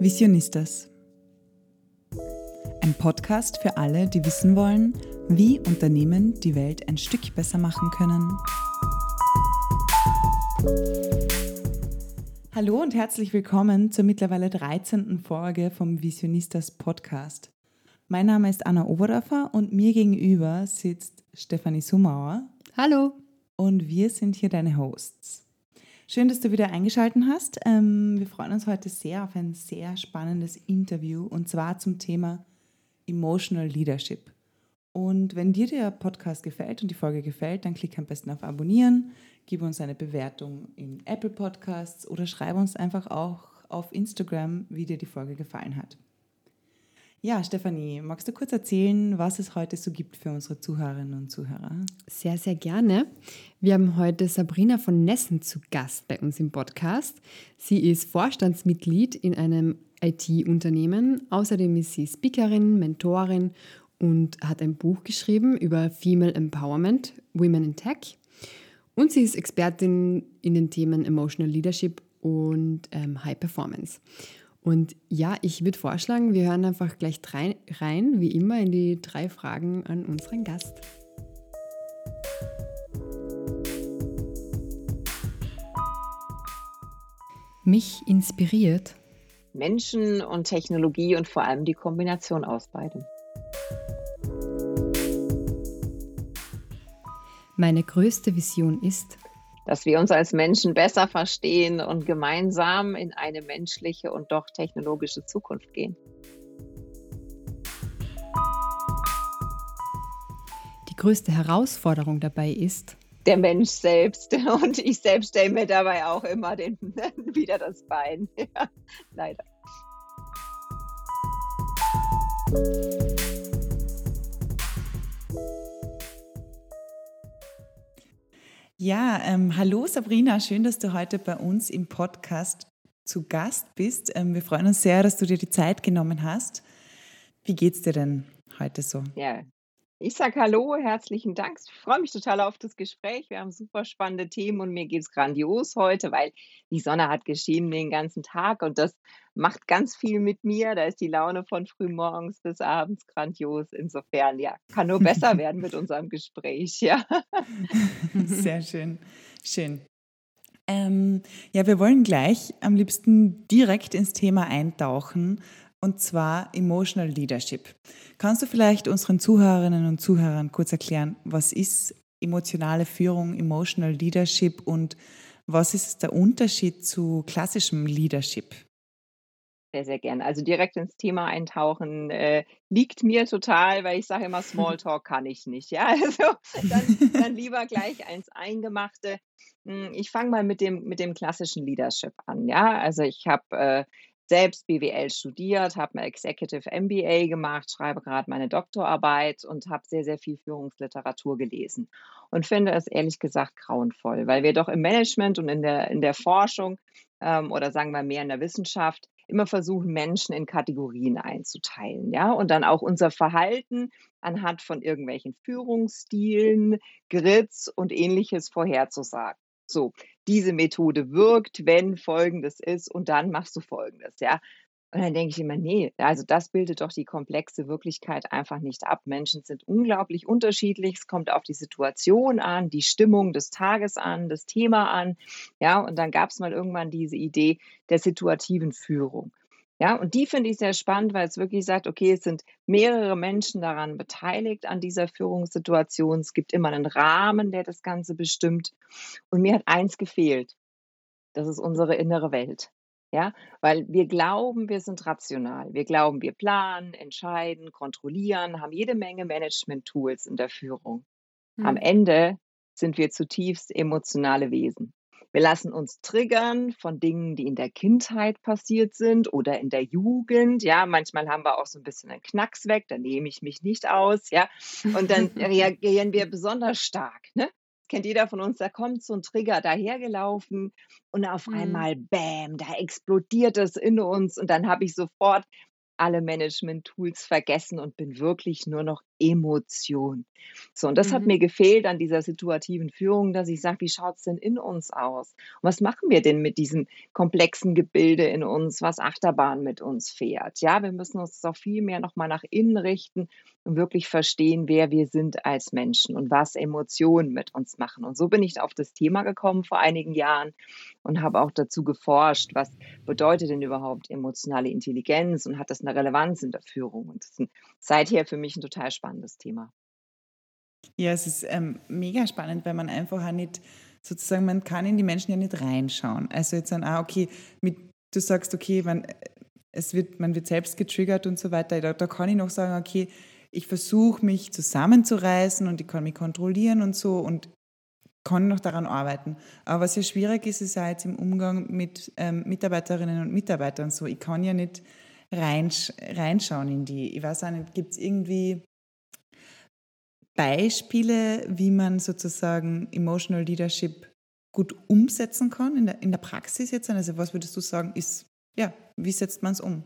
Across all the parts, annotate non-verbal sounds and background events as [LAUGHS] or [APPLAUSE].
Visionistas. Ein Podcast für alle, die wissen wollen, wie Unternehmen die Welt ein Stück besser machen können. Hallo und herzlich willkommen zur mittlerweile 13. Folge vom Visionistas Podcast. Mein Name ist Anna Oberdorfer und mir gegenüber sitzt Stefanie Sumauer. Hallo. Und wir sind hier deine Hosts. Schön, dass du wieder eingeschaltet hast. Ähm, wir freuen uns heute sehr auf ein sehr spannendes Interview und zwar zum Thema Emotional Leadership. Und wenn dir der Podcast gefällt und die Folge gefällt, dann klick am besten auf Abonnieren, gib uns eine Bewertung in Apple Podcasts oder schreibe uns einfach auch auf Instagram, wie dir die Folge gefallen hat. Ja, Stefanie, magst du kurz erzählen, was es heute so gibt für unsere Zuhörerinnen und Zuhörer? Sehr, sehr gerne. Wir haben heute Sabrina von Nessen zu Gast bei uns im Podcast. Sie ist Vorstandsmitglied in einem IT-Unternehmen. Außerdem ist sie Speakerin, Mentorin und hat ein Buch geschrieben über Female Empowerment, Women in Tech. Und sie ist Expertin in den Themen Emotional Leadership und ähm, High Performance. Und ja, ich würde vorschlagen, wir hören einfach gleich rein, wie immer, in die drei Fragen an unseren Gast. Mich inspiriert Menschen und Technologie und vor allem die Kombination aus beidem. Meine größte Vision ist, dass wir uns als Menschen besser verstehen und gemeinsam in eine menschliche und doch technologische Zukunft gehen. Die größte Herausforderung dabei ist, der Mensch selbst. [LAUGHS] Und ich selbst stelle mir dabei auch immer den, [LAUGHS] wieder das Bein. [LAUGHS] Ja, leider. Ja, ähm, hallo Sabrina, schön, dass du heute bei uns im Podcast zu Gast bist. Ähm, wir freuen uns sehr, dass du dir die Zeit genommen hast. Wie geht's dir denn heute so? Ja, ich sage Hallo, herzlichen Dank. Ich freue mich total auf das Gespräch. Wir haben super spannende Themen und mir geht es grandios heute, weil die Sonne hat geschienen den ganzen Tag und das macht ganz viel mit mir. Da ist die Laune von frühmorgens bis abends grandios. Insofern, ja, kann nur besser [LAUGHS] werden mit unserem Gespräch. Ja. [LAUGHS] Sehr schön. Schön. Ähm, ja, wir wollen gleich am liebsten direkt ins Thema eintauchen und zwar Emotional Leadership. Kannst du vielleicht unseren Zuhörerinnen und Zuhörern kurz erklären, was ist emotionale Führung, Emotional Leadership und was ist der Unterschied zu klassischem Leadership? Sehr, sehr gerne. Also direkt ins Thema eintauchen äh, liegt mir total, weil ich sage immer, Smalltalk [LAUGHS] kann ich nicht. Ja, [LAUGHS] also dann, dann lieber gleich eins Eingemachte. Hm, ich fange mal mit dem, mit dem klassischen Leadership an. Ja, also ich habe äh, selbst BWL studiert, habe ein Executive MBA gemacht, schreibe gerade meine Doktorarbeit und habe sehr, sehr viel Führungsliteratur gelesen und finde es ehrlich gesagt grauenvoll, weil wir doch im Management und in der, in der Forschung ähm, oder sagen wir mehr in der Wissenschaft immer versuchen, Menschen in Kategorien einzuteilen, ja, und dann auch unser Verhalten anhand von irgendwelchen Führungsstilen, Grids und ähnliches vorherzusagen. So, diese Methode wirkt, wenn Folgendes ist und dann machst du Folgendes, ja. Und dann denke ich immer, nee, also das bildet doch die komplexe Wirklichkeit einfach nicht ab. Menschen sind unglaublich unterschiedlich. Es kommt auf die Situation an, die Stimmung des Tages an, das Thema an. Ja, und dann gab es mal irgendwann diese Idee der situativen Führung. Ja, und die finde ich sehr spannend, weil es wirklich sagt, okay, es sind mehrere Menschen daran beteiligt an dieser Führungssituation. Es gibt immer einen Rahmen, der das Ganze bestimmt. Und mir hat eins gefehlt. Das ist unsere innere Welt. Ja, weil wir glauben, wir sind rational. Wir glauben, wir planen, entscheiden, kontrollieren, haben jede Menge Management-Tools in der Führung. Hm. Am Ende sind wir zutiefst emotionale Wesen. Wir lassen uns triggern von Dingen, die in der Kindheit passiert sind oder in der Jugend. Ja, manchmal haben wir auch so ein bisschen einen Knacks weg, da nehme ich mich nicht aus. Ja, und dann [LAUGHS] reagieren wir besonders stark. Ne? kennt jeder von uns, da kommt so ein Trigger dahergelaufen und auf mhm. einmal, bam, da explodiert es in uns und dann habe ich sofort alle Management-Tools vergessen und bin wirklich nur noch Emotion. So, und das mhm. hat mir gefehlt an dieser situativen Führung, dass ich sage, wie schaut es denn in uns aus? Und was machen wir denn mit diesem komplexen Gebilde in uns, was Achterbahn mit uns fährt? Ja, wir müssen uns auch viel mehr nochmal nach innen richten und wirklich verstehen, wer wir sind als Menschen und was Emotionen mit uns machen. Und so bin ich auf das Thema gekommen vor einigen Jahren und habe auch dazu geforscht, was bedeutet denn überhaupt emotionale Intelligenz und hat das eine Relevanz in der Führung? Und das ist seither für mich ein total spannendes Thema. Ja, es ist ähm, mega spannend, weil man einfach auch nicht, sozusagen, man kann in die Menschen ja nicht reinschauen. Also jetzt dann, ah, okay, mit, du sagst, okay, man, es wird, man wird selbst getriggert und so weiter. Da, da kann ich noch sagen, okay, ich versuche mich zusammenzureißen und ich kann mich kontrollieren und so und kann noch daran arbeiten. Aber was ja schwierig ist, ist ja jetzt im Umgang mit ähm, Mitarbeiterinnen und Mitarbeitern so. Ich kann ja nicht reinsch reinschauen in die. Ich weiß auch nicht, gibt es irgendwie Beispiele, wie man sozusagen Emotional Leadership gut umsetzen kann in der, in der Praxis jetzt? Also was würdest du sagen, ist, ja, wie setzt man es um?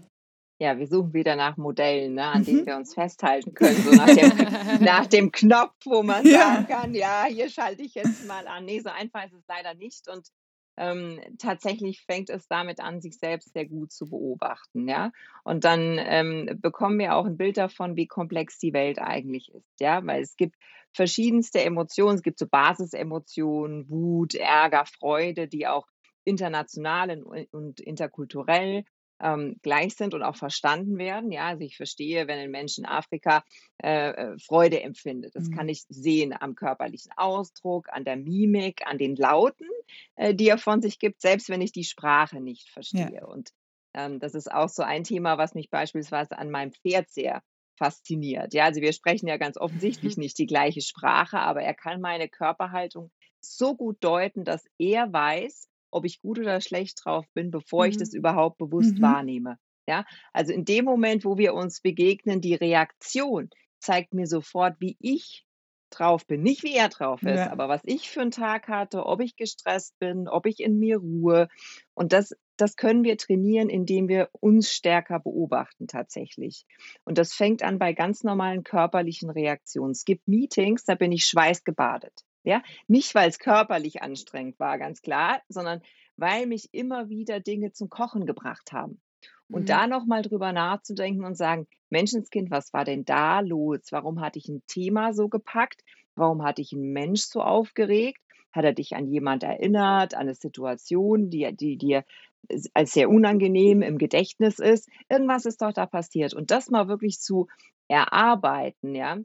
Ja, wir suchen wieder nach Modellen, ne, an mhm. denen wir uns festhalten können, so nach dem, [LAUGHS] nach dem Knopf, wo man ja. sagen kann, ja, hier schalte ich jetzt mal an. Nee, so einfach ist es leider nicht. Und ähm, tatsächlich fängt es damit an, sich selbst sehr gut zu beobachten, ja. Und dann ähm, bekommen wir auch ein Bild davon, wie komplex die Welt eigentlich ist, ja, weil es gibt verschiedenste Emotionen, es gibt so Basisemotionen, Wut, Ärger, Freude, die auch international und interkulturell ähm, gleich sind und auch verstanden werden. Ja, also ich verstehe, wenn ein Mensch in Afrika äh, äh, Freude empfindet. Das mhm. kann ich sehen am körperlichen Ausdruck, an der Mimik, an den Lauten, äh, die er von sich gibt, selbst wenn ich die Sprache nicht verstehe. Ja. Und ähm, das ist auch so ein Thema, was mich beispielsweise an meinem Pferd sehr fasziniert. Ja, also wir sprechen ja ganz offensichtlich [LAUGHS] nicht die gleiche Sprache, aber er kann meine Körperhaltung so gut deuten, dass er weiß, ob ich gut oder schlecht drauf bin, bevor mhm. ich das überhaupt bewusst mhm. wahrnehme. Ja, also in dem Moment, wo wir uns begegnen, die Reaktion zeigt mir sofort, wie ich drauf bin. Nicht wie er drauf ist, ja. aber was ich für einen Tag hatte, ob ich gestresst bin, ob ich in mir ruhe. Und das, das können wir trainieren, indem wir uns stärker beobachten tatsächlich. Und das fängt an bei ganz normalen körperlichen Reaktionen. Es gibt Meetings, da bin ich schweißgebadet. Ja, nicht weil es körperlich anstrengend war, ganz klar, sondern weil mich immer wieder Dinge zum Kochen gebracht haben. Und mhm. da nochmal drüber nachzudenken und sagen, Menschenskind, was war denn da los? Warum hatte ich ein Thema so gepackt? Warum hatte ich einen Mensch so aufgeregt? Hat er dich an jemand erinnert, an eine Situation, die, die dir als sehr unangenehm im Gedächtnis ist? Irgendwas ist doch da passiert. Und das mal wirklich zu erarbeiten, ja,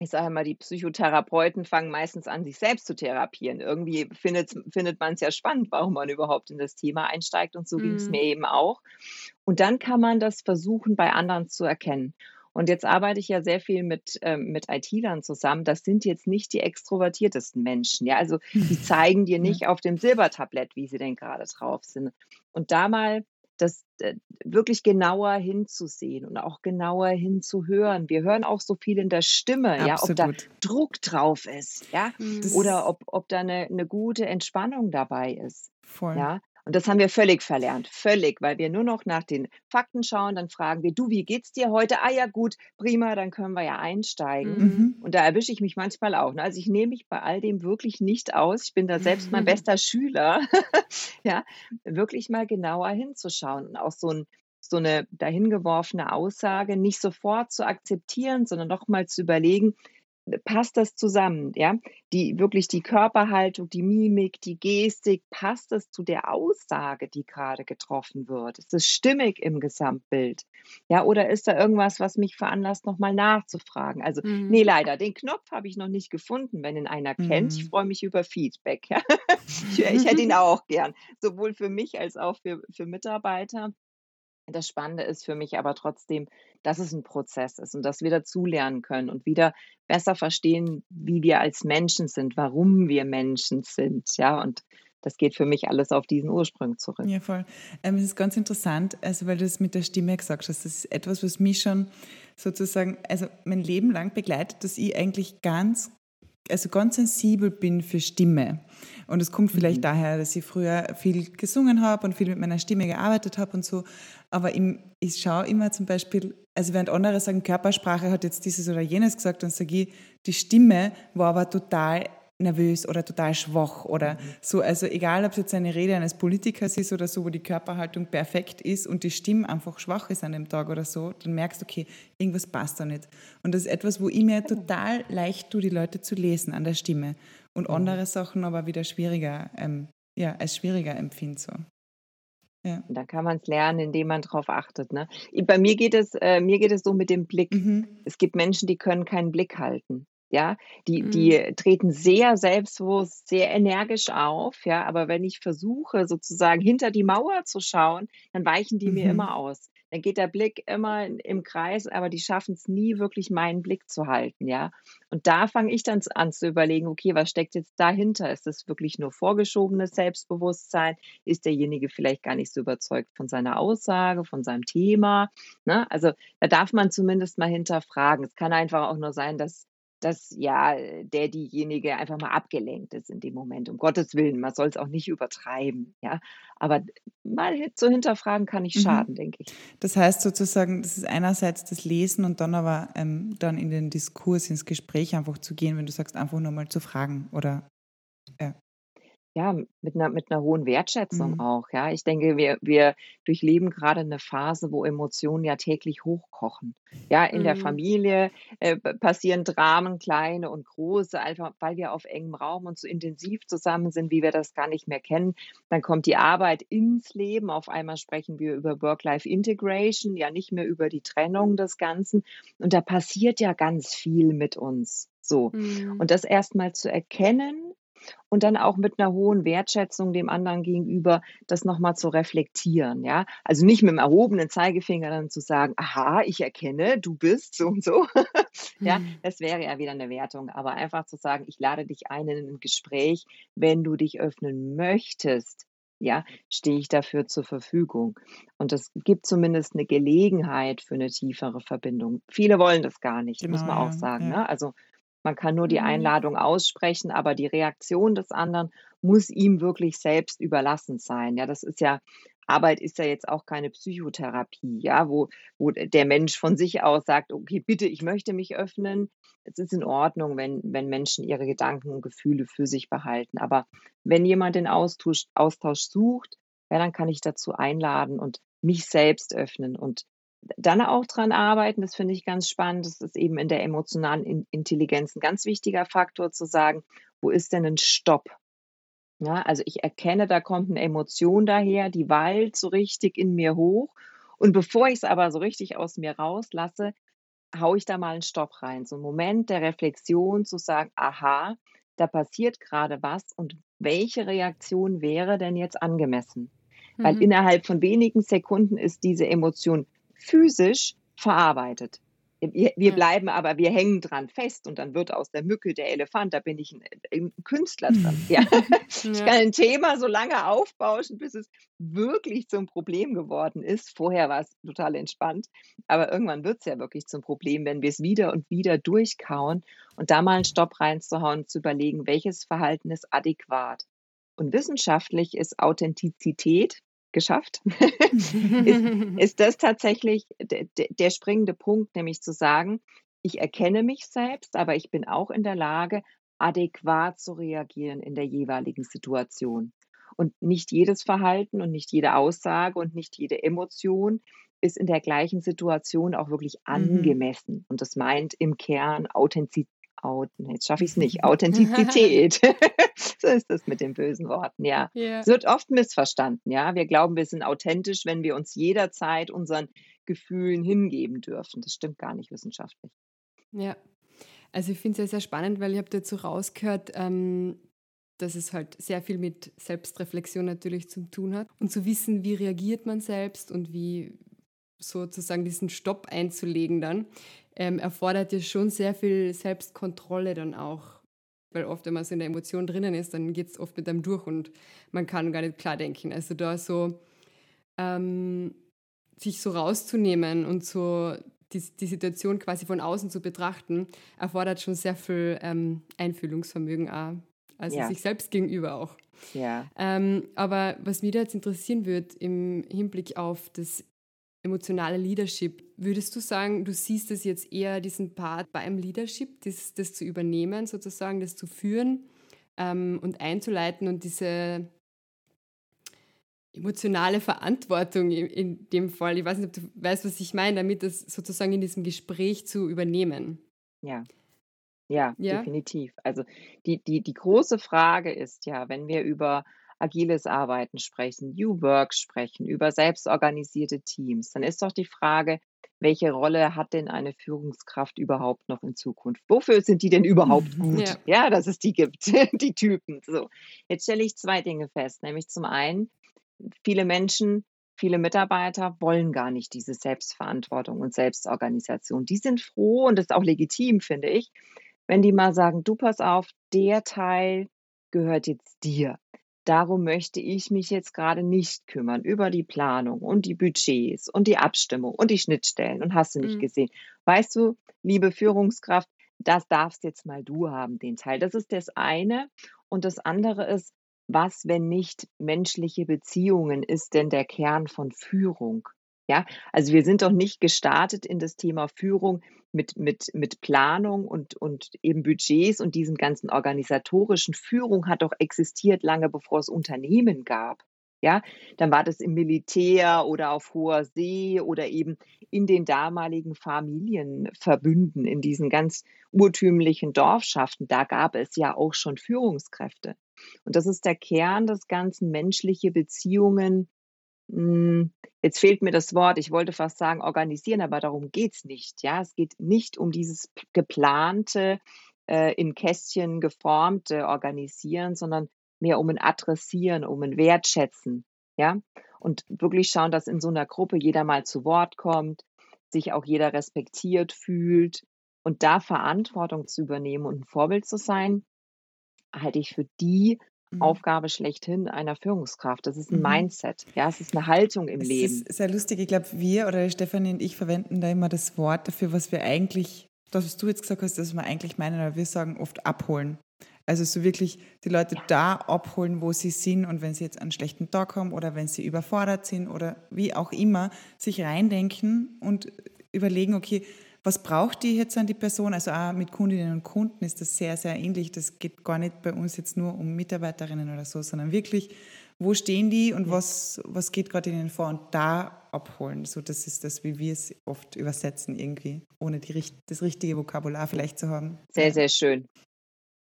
ich sage immer, die Psychotherapeuten fangen meistens an, sich selbst zu therapieren. Irgendwie findet, findet man es ja spannend, warum man überhaupt in das Thema einsteigt. Und so mm. ging es mir eben auch. Und dann kann man das versuchen, bei anderen zu erkennen. Und jetzt arbeite ich ja sehr viel mit, ähm, mit IT-Lern zusammen. Das sind jetzt nicht die extrovertiertesten Menschen. Ja, also die [LAUGHS] zeigen dir nicht auf dem Silbertablett, wie sie denn gerade drauf sind. Und da mal das äh, wirklich genauer hinzusehen und auch genauer hinzuhören. Wir hören auch so viel in der Stimme, ja, ob da Druck drauf ist, ja, das oder ob, ob da eine, eine gute Entspannung dabei ist. Voll. Ja, und das haben wir völlig verlernt, völlig, weil wir nur noch nach den Fakten schauen, dann fragen wir, du, wie geht's dir heute? Ah ja, gut, prima, dann können wir ja einsteigen. Mhm. Und da erwische ich mich manchmal auch. Ne? Also ich nehme mich bei all dem wirklich nicht aus. Ich bin da selbst mein bester Schüler. [LAUGHS] ja, wirklich mal genauer hinzuschauen und auch so ein so eine dahingeworfene Aussage nicht sofort zu akzeptieren, sondern noch mal zu überlegen, passt das zusammen, ja? Die wirklich die Körperhaltung, die Mimik, die Gestik, passt das zu der Aussage, die gerade getroffen wird? Ist es stimmig im Gesamtbild? Ja, oder ist da irgendwas, was mich veranlasst, nochmal nachzufragen? Also, mhm. nee, leider, den Knopf habe ich noch nicht gefunden, wenn ihn einer mhm. kennt. Ich mhm. freue mich über Feedback. Ja? [LAUGHS] ich, ich hätte ihn [LAUGHS] auch gern, sowohl für mich als auch für, für Mitarbeiter. Das Spannende ist für mich aber trotzdem, dass es ein Prozess ist und dass wir dazulernen können und wieder besser verstehen, wie wir als Menschen sind, warum wir Menschen sind, ja, und das geht für mich alles auf diesen Ursprung zurück. Ja, voll. Ähm, es ist ganz interessant, also weil du es mit der Stimme gesagt hast, das ist etwas, was mich schon sozusagen, also mein Leben lang begleitet, dass ich eigentlich ganz also ganz sensibel bin für Stimme. Und es kommt vielleicht mhm. daher, dass ich früher viel gesungen habe und viel mit meiner Stimme gearbeitet habe und so. Aber im, ich schaue immer zum Beispiel, also während andere sagen, Körpersprache hat jetzt dieses oder jenes gesagt, dann sage ich, die Stimme war aber total nervös oder total schwach oder mhm. so. Also egal, ob es jetzt eine Rede eines Politikers ist oder so, wo die Körperhaltung perfekt ist und die Stimme einfach schwach ist an dem Tag oder so, dann merkst du, okay, irgendwas passt da nicht. Und das ist etwas, wo ich mir total leicht tue, die Leute zu lesen an der Stimme. Und mhm. andere Sachen aber wieder schwieriger, ähm, ja, als schwieriger empfinde so. Ja. Dann kann man es lernen, indem man darauf achtet. Ne? Bei mir geht es, äh, mir geht es so mit dem Blick. Mhm. Es gibt Menschen, die können keinen Blick halten. Ja, die, mhm. die treten sehr selbstbewusst, sehr energisch auf, ja, aber wenn ich versuche, sozusagen hinter die Mauer zu schauen, dann weichen die mhm. mir immer aus. Dann geht der Blick immer im Kreis, aber die schaffen es nie wirklich, meinen Blick zu halten, ja. Und da fange ich dann an zu überlegen, okay, was steckt jetzt dahinter? Ist das wirklich nur vorgeschobenes Selbstbewusstsein? Ist derjenige vielleicht gar nicht so überzeugt von seiner Aussage, von seinem Thema? Ne? Also da darf man zumindest mal hinterfragen. Es kann einfach auch nur sein, dass dass ja der diejenige einfach mal abgelenkt ist in dem Moment. Um Gottes Willen, man soll es auch nicht übertreiben, ja. Aber mal zu hinterfragen kann nicht mhm. schaden, mhm. denke ich. Das heißt sozusagen, das ist einerseits das Lesen und dann aber ähm, dann in den Diskurs, ins Gespräch einfach zu gehen, wenn du sagst, einfach nur mal zu fragen oder ja, mit einer, mit einer hohen Wertschätzung Mhm. auch, ja. Ich denke, wir, wir durchleben gerade eine Phase, wo Emotionen ja täglich hochkochen. Ja, in der mhm. Familie äh, passieren Dramen, kleine und große, einfach weil wir auf engem Raum und so intensiv zusammen sind, wie wir das gar nicht mehr kennen. Dann kommt die Arbeit ins Leben. Auf einmal sprechen wir über Work-Life-Integration, ja nicht mehr über die Trennung des Ganzen. Und da passiert ja ganz viel mit uns. So. Mhm. Und das erstmal zu erkennen und dann auch mit einer hohen Wertschätzung dem anderen gegenüber das nochmal zu reflektieren, ja. Also nicht mit dem erhobenen Zeigefinger dann zu sagen, aha, ich erkenne, du bist so und so. [LAUGHS] ja, mhm. das wäre ja wieder eine Wertung, aber einfach zu sagen, ich lade dich ein in ein Gespräch, wenn du dich öffnen möchtest, ja, stehe ich dafür zur Verfügung. Und das gibt zumindest eine Gelegenheit für eine tiefere Verbindung. Viele wollen das gar nicht, genau, muss man auch sagen. Ja. Ne? Also man kann nur die mhm. Einladung aussprechen, aber die Reaktion des anderen muss ihm wirklich selbst überlassen sein. Ja, das ist ja Arbeit ist ja jetzt auch keine Psychotherapie, ja, wo, wo der Mensch von sich aus sagt, okay, bitte, ich möchte mich öffnen. Es ist in Ordnung, wenn, wenn Menschen ihre Gedanken und Gefühle für sich behalten. Aber wenn jemand den Austausch, Austausch sucht, ja, dann kann ich dazu einladen und mich selbst öffnen und dann auch dran arbeiten, das finde ich ganz spannend. Das ist eben in der emotionalen Intelligenz ein ganz wichtiger Faktor zu sagen, wo ist denn ein Stopp? Ja, also ich erkenne, da kommt eine Emotion daher, die wallt so richtig in mir hoch. Und bevor ich es aber so richtig aus mir rauslasse, haue ich da mal einen Stopp rein. So ein Moment der Reflexion zu sagen, aha, da passiert gerade was und welche Reaktion wäre denn jetzt angemessen? Weil mhm. innerhalb von wenigen Sekunden ist diese Emotion physisch verarbeitet. Wir, wir, bleiben aber, wir hängen dran fest und dann wird aus der Mücke der Elefant, da bin ich ein, ein Künstler dran. [LAUGHS] Ja. Ich kann ein Thema so lange aufbauschen, bis es wirklich zum Problem geworden ist. Vorher war es total entspannt, aber irgendwann wird es ja wirklich zum Problem, wenn wir es wieder und wieder durchkauen und da mal einen Stopp reinzuhauen, zu überlegen, welches Verhalten ist adäquat. Und wissenschaftlich ist Authentizität geschafft, [LAUGHS] ist, ist das tatsächlich der, springende Punkt, nämlich zu sagen, ich erkenne mich selbst, aber ich bin auch in der Lage, adäquat zu reagieren in der jeweiligen Situation. Und nicht jedes Verhalten und nicht jede Aussage und nicht jede Emotion ist in der gleichen Situation auch wirklich mhm. angemessen. Mhm. Und das meint im Kern Authentizität jetzt schaffe ich es nicht, [LAUGHS] Authentizität. [LAUGHS] so ist das mit den bösen Worten, ja. Yeah. Es wird oft missverstanden, ja. Wir glauben, wir sind authentisch, wenn wir uns jederzeit unseren Gefühlen hingeben dürfen. Das stimmt gar nicht wissenschaftlich. Ja, also ich finde es sehr, sehr spannend, weil ich habe dazu rausgehört, ähm, dass es halt sehr viel mit Selbstreflexion natürlich zu tun hat und zu wissen, wie reagiert man selbst und wie sozusagen diesen Stopp einzulegen dann ähm, erfordert ja schon sehr viel Selbstkontrolle dann auch. Weil oft, wenn man so in der Emotion drinnen ist, dann geht es oft mit einem durch und man kann gar nicht klar denken. Also da so ähm, sich so rauszunehmen und so die, die Situation quasi von außen zu betrachten, erfordert schon sehr viel ähm, Einfühlungsvermögen auch. Also ja. sich selbst gegenüber auch. Ja. Ähm, aber was mich da jetzt interessieren würde im Hinblick auf das emotionale Leadership, würdest du sagen, du siehst es jetzt eher diesen Part beim Leadership, das, das zu übernehmen, sozusagen, das zu führen ähm, und einzuleiten und diese emotionale Verantwortung in, in, dem Fall, ich weiß nicht, ob du weißt, was ich meine, damit das sozusagen in diesem Gespräch zu übernehmen. Ja. Ja, ja, definitiv. Also die, die, die große Frage ist ja, wenn wir über agiles Arbeiten sprechen, New Work sprechen, über selbstorganisierte Teams, dann ist doch die Frage, welche Rolle hat denn eine Führungskraft überhaupt noch in Zukunft? Wofür sind die denn überhaupt [LAUGHS] gut? Ja, ja dass es die gibt, [LAUGHS] die Typen. So, jetzt stelle ich zwei Dinge fest, nämlich zum einen, viele Menschen, viele Mitarbeiter wollen gar nicht diese Selbstverantwortung und Selbstorganisation. Die sind froh und das ist auch legitim, finde ich, wenn die mal sagen, du pass auf, der Teil gehört jetzt dir. Darum möchte ich mich jetzt gerade nicht kümmern über die Planung und die Budgets und die Abstimmung und die Schnittstellen und hast du nicht mhm. gesehen. Weißt du, liebe Führungskraft, das darfst jetzt mal du haben, den Teil. Das ist das eine. Und das andere ist, was, wenn nicht menschliche Beziehungen, ist denn der Kern von Führung? Ja, also wir sind doch nicht gestartet in das Thema Führung mit, mit, mit Planung und, und eben Budgets und diesen ganzen organisatorischen. Führung hat doch existiert lange bevor es Unternehmen gab. Ja, dann war das im Militär oder auf hoher See oder eben in den damaligen Familienverbünden, in diesen ganz urtümlichen Dorfschaften. Da gab es ja auch schon Führungskräfte. Und das ist der Kern des Ganzen, menschliche Beziehungen hm, jetzt fehlt mir das Wort, ich wollte fast sagen organisieren, aber darum geht es nicht. Ja, es geht nicht um dieses geplante, äh, in Kästchen geformte Organisieren, sondern mehr um ein Adressieren, um ein Wertschätzen. Ja, und wirklich schauen, dass in so einer Gruppe jeder mal zu Wort kommt, sich auch jeder respektiert fühlt und da Verantwortung zu übernehmen und ein Vorbild zu sein, halte ich für die. Aufgabe schlechthin einer Führungskraft. Das ist ein mhm. Mindset. Ja, es ist eine Haltung im es Leben. Das ist sehr lustig. Ich glaube, wir oder Stefanie und ich verwenden da immer das Wort dafür, was wir eigentlich, das, was du jetzt gesagt hast, das wir eigentlich meinen, aber wir sagen oft abholen. Also so wirklich die Leute da abholen, wo sie sind und wenn sie jetzt einen schlechten Tag haben oder wenn sie überfordert sind oder wie auch immer, sich reindenken und überlegen, okay, was braucht die jetzt an die Person? Also auch mit Kundinnen und Kunden ist das sehr, sehr ähnlich. Das geht gar nicht bei uns jetzt nur um Mitarbeiterinnen oder so, sondern wirklich, wo stehen die und was, was geht gerade ihnen vor und da abholen. So, das ist das, wie wir es oft übersetzen irgendwie, ohne die, das richtige Vokabular vielleicht zu haben. Sehr, sehr schön.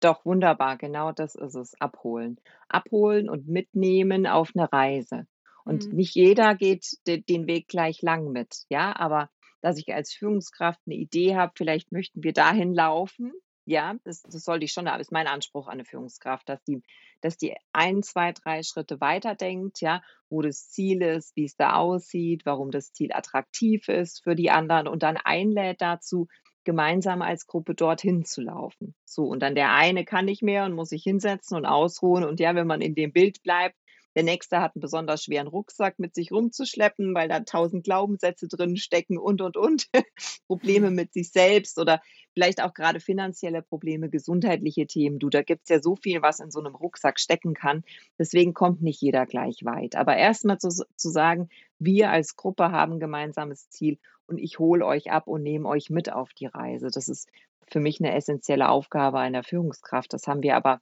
Doch, wunderbar, genau das ist es, abholen. Abholen und mitnehmen auf eine Reise. Und mhm. nicht jeder geht den Weg gleich lang mit, ja, aber dass ich als Führungskraft eine Idee habe, vielleicht möchten wir dahin laufen. Ja, das, das sollte ich schon, aber ist mein Anspruch an eine Führungskraft, dass die, dass die ein, zwei, drei Schritte weiterdenkt, ja, wo das Ziel ist, wie es da aussieht, warum das Ziel attraktiv ist für die anderen und dann einlädt dazu, gemeinsam als Gruppe dorthin zu laufen. So, und dann der eine kann nicht mehr und muss sich hinsetzen und ausruhen. Und ja, wenn man in dem Bild bleibt, der nächste hat einen besonders schweren Rucksack mit sich rumzuschleppen, weil da tausend Glaubenssätze drin stecken und, und, und. [LAUGHS] Probleme mit sich selbst oder vielleicht auch gerade finanzielle Probleme, gesundheitliche Themen. Du, da gibt es ja so viel, was in so einem Rucksack stecken kann. Deswegen kommt nicht jeder gleich weit. Aber erstmal zu, zu sagen, wir als Gruppe haben ein gemeinsames Ziel und ich hole euch ab und nehme euch mit auf die Reise. Das ist für mich eine essentielle Aufgabe einer Führungskraft. Das haben wir aber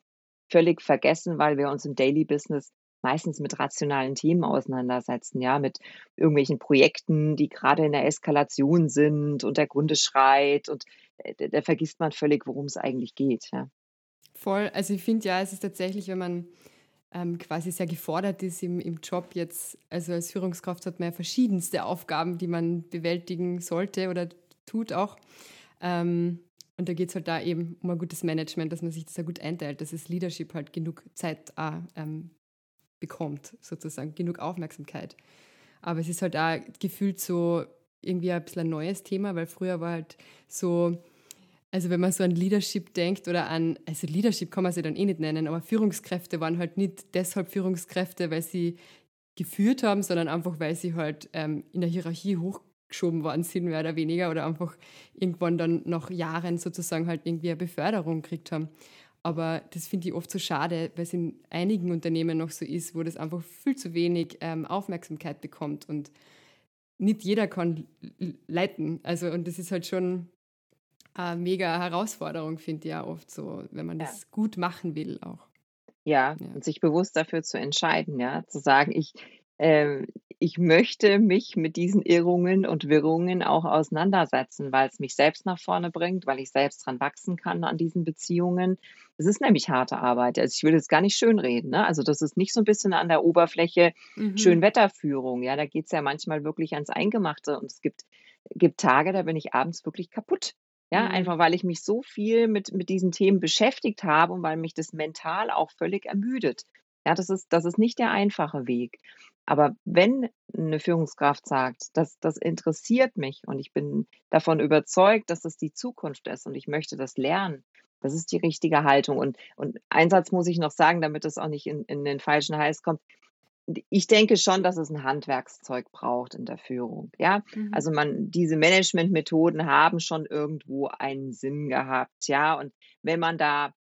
völlig vergessen, weil wir uns im Daily Business meistens mit rationalen Themen auseinandersetzen, ja, mit irgendwelchen Projekten, die gerade in der Eskalation sind und der Kunde schreit und äh, da vergisst man völlig, worum es eigentlich geht. Ja. Voll, also ich finde ja, es ist tatsächlich, wenn man ähm, quasi sehr gefordert ist im, im Job jetzt, also als Führungskraft hat man ja verschiedenste Aufgaben, die man bewältigen sollte oder tut auch. Ähm, und da geht es halt da eben um ein gutes Management, dass man sich das ja gut einteilt, dass das Leadership halt genug Zeit auch, ähm, bekommt, sozusagen, genug Aufmerksamkeit. Aber es ist halt auch gefühlt so irgendwie ein bisschen ein neues Thema, weil früher war halt so, also wenn man so an Leadership denkt oder an, also Leadership kann man sie dann eh nicht nennen, aber Führungskräfte waren halt nicht deshalb Führungskräfte, weil sie geführt haben, sondern einfach, weil sie halt ähm, in der Hierarchie hoch geschoben worden sind, mehr oder weniger, oder einfach irgendwann dann nach Jahren sozusagen halt irgendwie eine Beförderung gekriegt haben. Aber das finde ich oft so schade, weil es in einigen Unternehmen noch so ist, wo das einfach viel zu wenig ähm, Aufmerksamkeit bekommt und nicht jeder kann leiten. Also, und das ist halt schon eine mega Herausforderung, finde ich ja oft so, wenn man das gut machen will auch. Ja, ja, und sich bewusst dafür zu entscheiden, ja, zu sagen, ich, ähm, ich möchte mich mit diesen Irrungen und Wirrungen auch auseinandersetzen, weil es mich selbst nach vorne bringt, weil ich selbst dran wachsen kann an diesen Beziehungen. Es ist nämlich harte Arbeit. Also ich will jetzt gar nicht schönreden. Ne? Also das ist nicht so ein bisschen an der Oberfläche mhm. Schönwetterführung. Ja, da geht es ja manchmal wirklich ans Eingemachte. Und es gibt, gibt Tage, da bin ich abends wirklich kaputt. Ja, mhm. einfach weil ich mich so viel mit, mit diesen Themen beschäftigt habe und weil mich das mental auch völlig ermüdet. Ja, das ist, das ist nicht der einfache Weg. Aber wenn eine Führungskraft sagt, das, das interessiert mich und ich bin davon überzeugt, dass das die Zukunft ist und ich möchte das lernen, das ist die richtige Haltung. Und, und einen Satz muss ich noch sagen, damit es auch nicht in, in den falschen Hals kommt. Ich denke schon, dass es ein Handwerkszeug braucht in der Führung. Ja, mhm. also man, diese Managementmethoden haben schon irgendwo einen Sinn gehabt. Ja, und wenn man da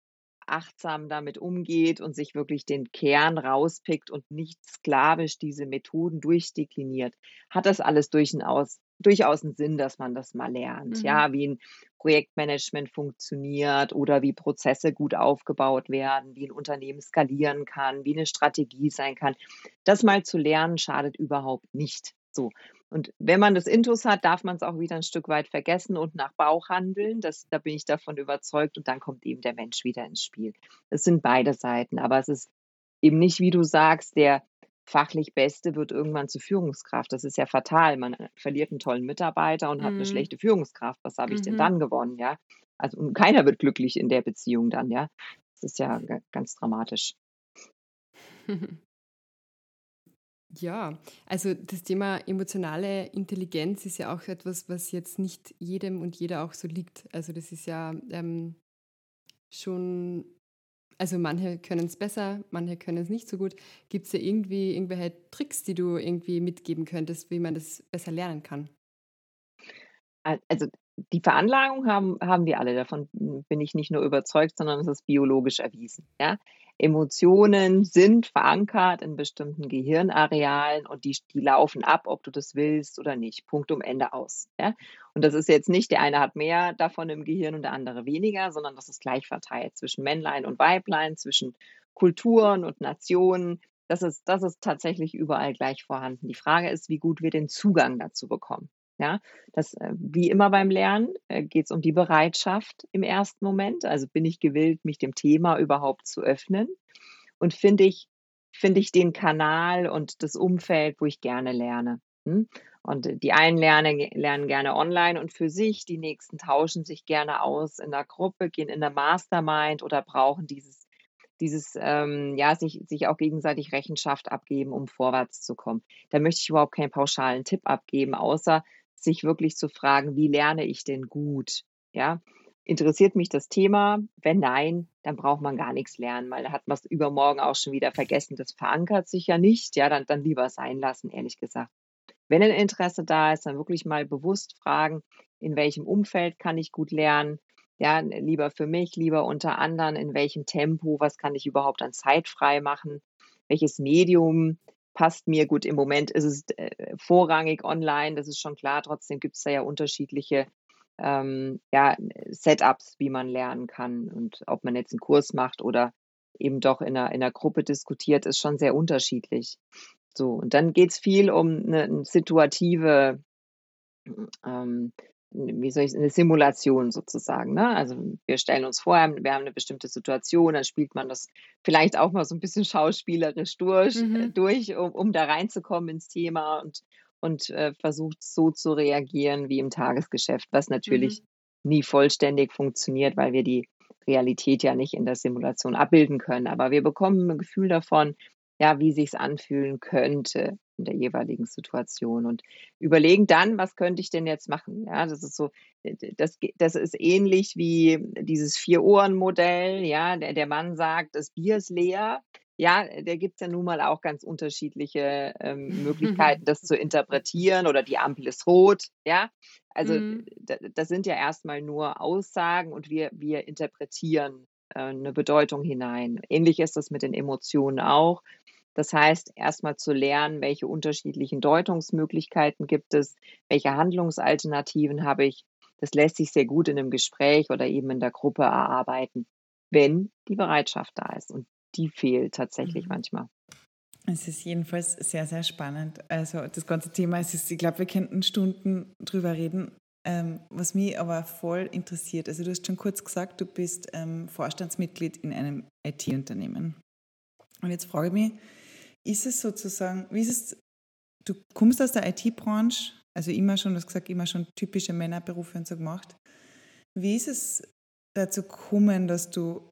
achtsam damit umgeht und sich wirklich den Kern rauspickt und nicht sklavisch diese Methoden durchdekliniert, hat das alles durchaus, durchaus einen Sinn, dass man das mal lernt. Mhm. Ja, wie ein Projektmanagement funktioniert oder wie Prozesse gut aufgebaut werden, wie ein Unternehmen skalieren kann, wie eine Strategie sein kann. Das mal zu lernen schadet überhaupt nicht. So. Und wenn man das Intus hat, darf man es auch wieder ein Stück weit vergessen und nach Bauch handeln. Das, da bin ich davon überzeugt. Und dann kommt eben der Mensch wieder ins Spiel. Es sind beide Seiten. Aber es ist eben nicht, wie du sagst, der fachlich Beste wird irgendwann zur Führungskraft. Das ist ja fatal. Man äh, verliert einen tollen Mitarbeiter und mhm. hat eine mhm. schlechte Führungskraft. Was habe ich mhm. denn dann gewonnen? Ja. Also und keiner wird glücklich in der Beziehung dann, ja. Das ist ja ganz dramatisch. [LAUGHS] Ja, also das Thema emotionale Intelligenz ist ja auch etwas, was jetzt nicht jedem und jeder auch so liegt. Also das ist ja ähm, schon, also manche können es besser, manche können es nicht so gut. Gibt es ja irgendwie irgendwelche Tricks, die du irgendwie mitgeben könntest, wie man das besser lernen kann? Also die Veranlagung haben, haben wir alle. Davon bin ich nicht nur überzeugt, sondern es ist biologisch erwiesen. Ja? Emotionen sind verankert in bestimmten Gehirnarealen und die, die laufen ab, ob du das willst oder nicht. Punkt um Ende aus. Ja? Und das ist jetzt nicht, der eine hat mehr davon im Gehirn und der andere weniger, sondern das ist gleich verteilt zwischen Männlein und Weiblein, zwischen Kulturen und Nationen. Das ist, das ist tatsächlich überall gleich vorhanden. Die Frage ist, wie gut wir den Zugang dazu bekommen. Ja, das, äh, wie immer beim Lernen äh, geht es um die Bereitschaft im ersten Moment. Also bin ich gewillt, mich dem Thema überhaupt zu öffnen und finde ich, finde ich den Kanal und das Umfeld, wo ich gerne lerne. Und die einen lernen, lernen gerne online und für sich, die nächsten tauschen sich gerne aus in der Gruppe, gehen in der Mastermind oder brauchen dieses, dieses ähm, ja, sich, sich auch gegenseitig Rechenschaft abgeben, um vorwärts zu kommen. Da möchte ich überhaupt keinen pauschalen Tipp abgeben, außer sich wirklich zu fragen, wie lerne ich denn gut? Ja, interessiert mich das Thema? Wenn nein, dann braucht man gar nichts lernen, weil da hat man es übermorgen auch schon wieder vergessen. Das verankert sich ja nicht. Ja, dann, dann lieber sein lassen, ehrlich gesagt. Wenn ein Interesse da ist, dann wirklich mal bewusst fragen, in welchem Umfeld kann ich gut lernen? Ja, lieber für mich, lieber unter anderen, in welchem Tempo, was kann ich überhaupt an Zeit frei machen? Welches Medium passt mir gut. Im Moment ist es äh, vorrangig online, das ist schon klar. Trotzdem gibt es da ja unterschiedliche ähm, ja, Setups, wie man lernen kann. Und ob man jetzt einen Kurs macht oder eben doch in einer, in einer Gruppe diskutiert, ist schon sehr unterschiedlich. So, und dann geht es viel um eine, eine situative ähm, wie soll ich eine Simulation sozusagen. Ne? Also wir stellen uns vor, wir haben eine bestimmte Situation, dann spielt man das vielleicht auch mal so ein bisschen schauspielerisch durch, äh, mhm. durch um, um, da reinzukommen ins Thema und, und äh, versucht so zu reagieren wie im Tagesgeschäft, was natürlich mhm. nie vollständig funktioniert, weil wir die Realität ja nicht in der Simulation abbilden können. Aber wir bekommen ein Gefühl davon, ja, wie sich es anfühlen könnte in der jeweiligen Situation und überlegen dann, was könnte ich denn jetzt machen? Ja, das ist so, das, das ist ähnlich wie dieses Vier-Ohren-Modell. Ja, der, der Mann sagt, das Bier ist leer. ja, da gibt es ja nun mal auch ganz unterschiedliche ähm, [LAUGHS] Möglichkeiten, das zu interpretieren oder die Ampel ist rot, ja. Also mhm. das sind ja erstmal nur Aussagen und wir, wir interpretieren äh, eine Bedeutung hinein. Ähnlich ist das mit den Emotionen auch. Das heißt, erstmal zu lernen, welche unterschiedlichen Deutungsmöglichkeiten gibt es, welche Handlungsalternativen habe ich. Das lässt sich sehr gut in einem Gespräch oder eben in der Gruppe erarbeiten, wenn die Bereitschaft da ist. Und die fehlt tatsächlich mhm. manchmal. Es ist jedenfalls sehr, sehr spannend. Also das ganze Thema, es ist, ich glaube, wir könnten Stunden drüber reden. Ähm, was mich aber voll interessiert, also du hast schon kurz gesagt, du bist ähm, Vorstandsmitglied in einem IT-Unternehmen. Und jetzt frage ich mich, ist es sozusagen, wie ist es, du kommst aus der IT-Branche, also immer schon, du hast gesagt, immer schon typische Männerberufe und so gemacht. Wie ist es dazu gekommen, dass du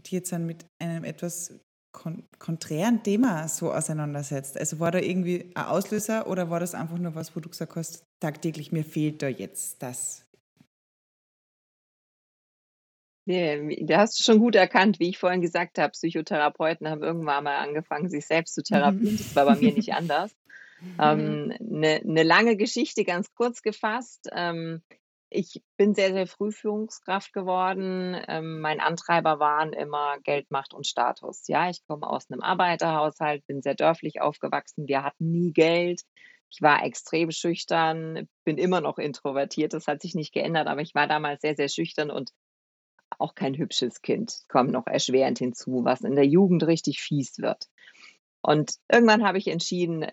dich jetzt dann mit einem etwas kon konträren Thema so auseinandersetzt? Also war da irgendwie ein Auslöser oder war das einfach nur was, wo du gesagt hast, tagtäglich mir fehlt da jetzt das? Nee, da hast du schon gut erkannt, wie ich vorhin gesagt habe, Psychotherapeuten haben irgendwann mal angefangen, sich selbst zu therapieren. Das war bei mir nicht anders. Eine [LAUGHS] ähm, ne, ne lange Geschichte, ganz kurz gefasst. Ähm, ich bin sehr, sehr früh Führungskraft geworden. Ähm, mein Antreiber waren immer Geld, Macht und Status. Ja, ich komme aus einem Arbeiterhaushalt, bin sehr dörflich aufgewachsen. Wir hatten nie Geld. Ich war extrem schüchtern, bin immer noch introvertiert. Das hat sich nicht geändert, aber ich war damals sehr, sehr schüchtern und auch kein hübsches Kind. Kommt noch erschwerend hinzu, was in der Jugend richtig fies wird. Und irgendwann habe ich entschieden,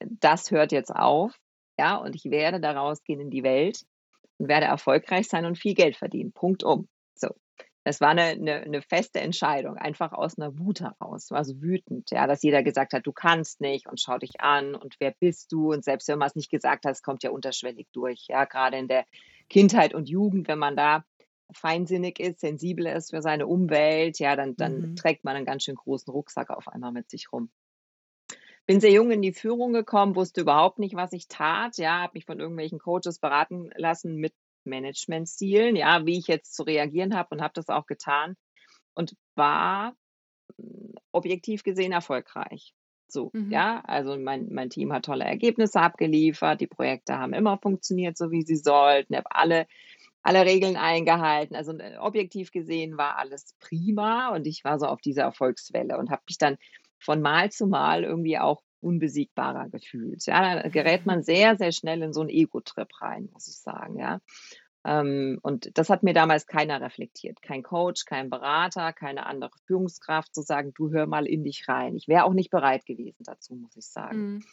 das hört jetzt auf. Ja, und ich werde daraus gehen in die Welt und werde erfolgreich sein und viel Geld verdienen. Punkt um. So. Das war eine, eine, eine feste Entscheidung, einfach aus einer Wut heraus. War so wütend, ja, dass jeder gesagt hat, du kannst nicht und schau dich an und wer bist du? Und selbst wenn man es nicht gesagt hat, es kommt ja unterschwellig durch. Ja, gerade in der Kindheit und Jugend, wenn man da feinsinnig ist, sensibel ist für seine Umwelt, ja, dann, dann mhm. trägt man einen ganz schön großen Rucksack auf einmal mit sich rum. Bin sehr jung in die Führung gekommen, wusste überhaupt nicht, was ich tat, ja, habe mich von irgendwelchen Coaches beraten lassen mit Managementstilen, ja, wie ich jetzt zu reagieren habe und habe das auch getan und war hm, objektiv gesehen erfolgreich. So, mhm. ja, also mein, mein Team hat tolle Ergebnisse abgeliefert, die Projekte haben immer funktioniert, so wie sie sollten, habe alle alle Regeln eingehalten. Also äh, objektiv gesehen war alles prima und ich war so auf dieser Erfolgswelle und habe mich dann von Mal zu Mal irgendwie auch unbesiegbarer gefühlt. Ja, da gerät man [LAUGHS] sehr, sehr schnell in so einen Ego-Trip rein, muss ich sagen, ja. Ähm, und das hat mir damals keiner reflektiert. Kein Coach, kein Berater, keine andere Führungskraft zu sagen, du hör mal in dich rein. Ich wäre auch nicht bereit gewesen dazu, muss ich sagen. Mhm.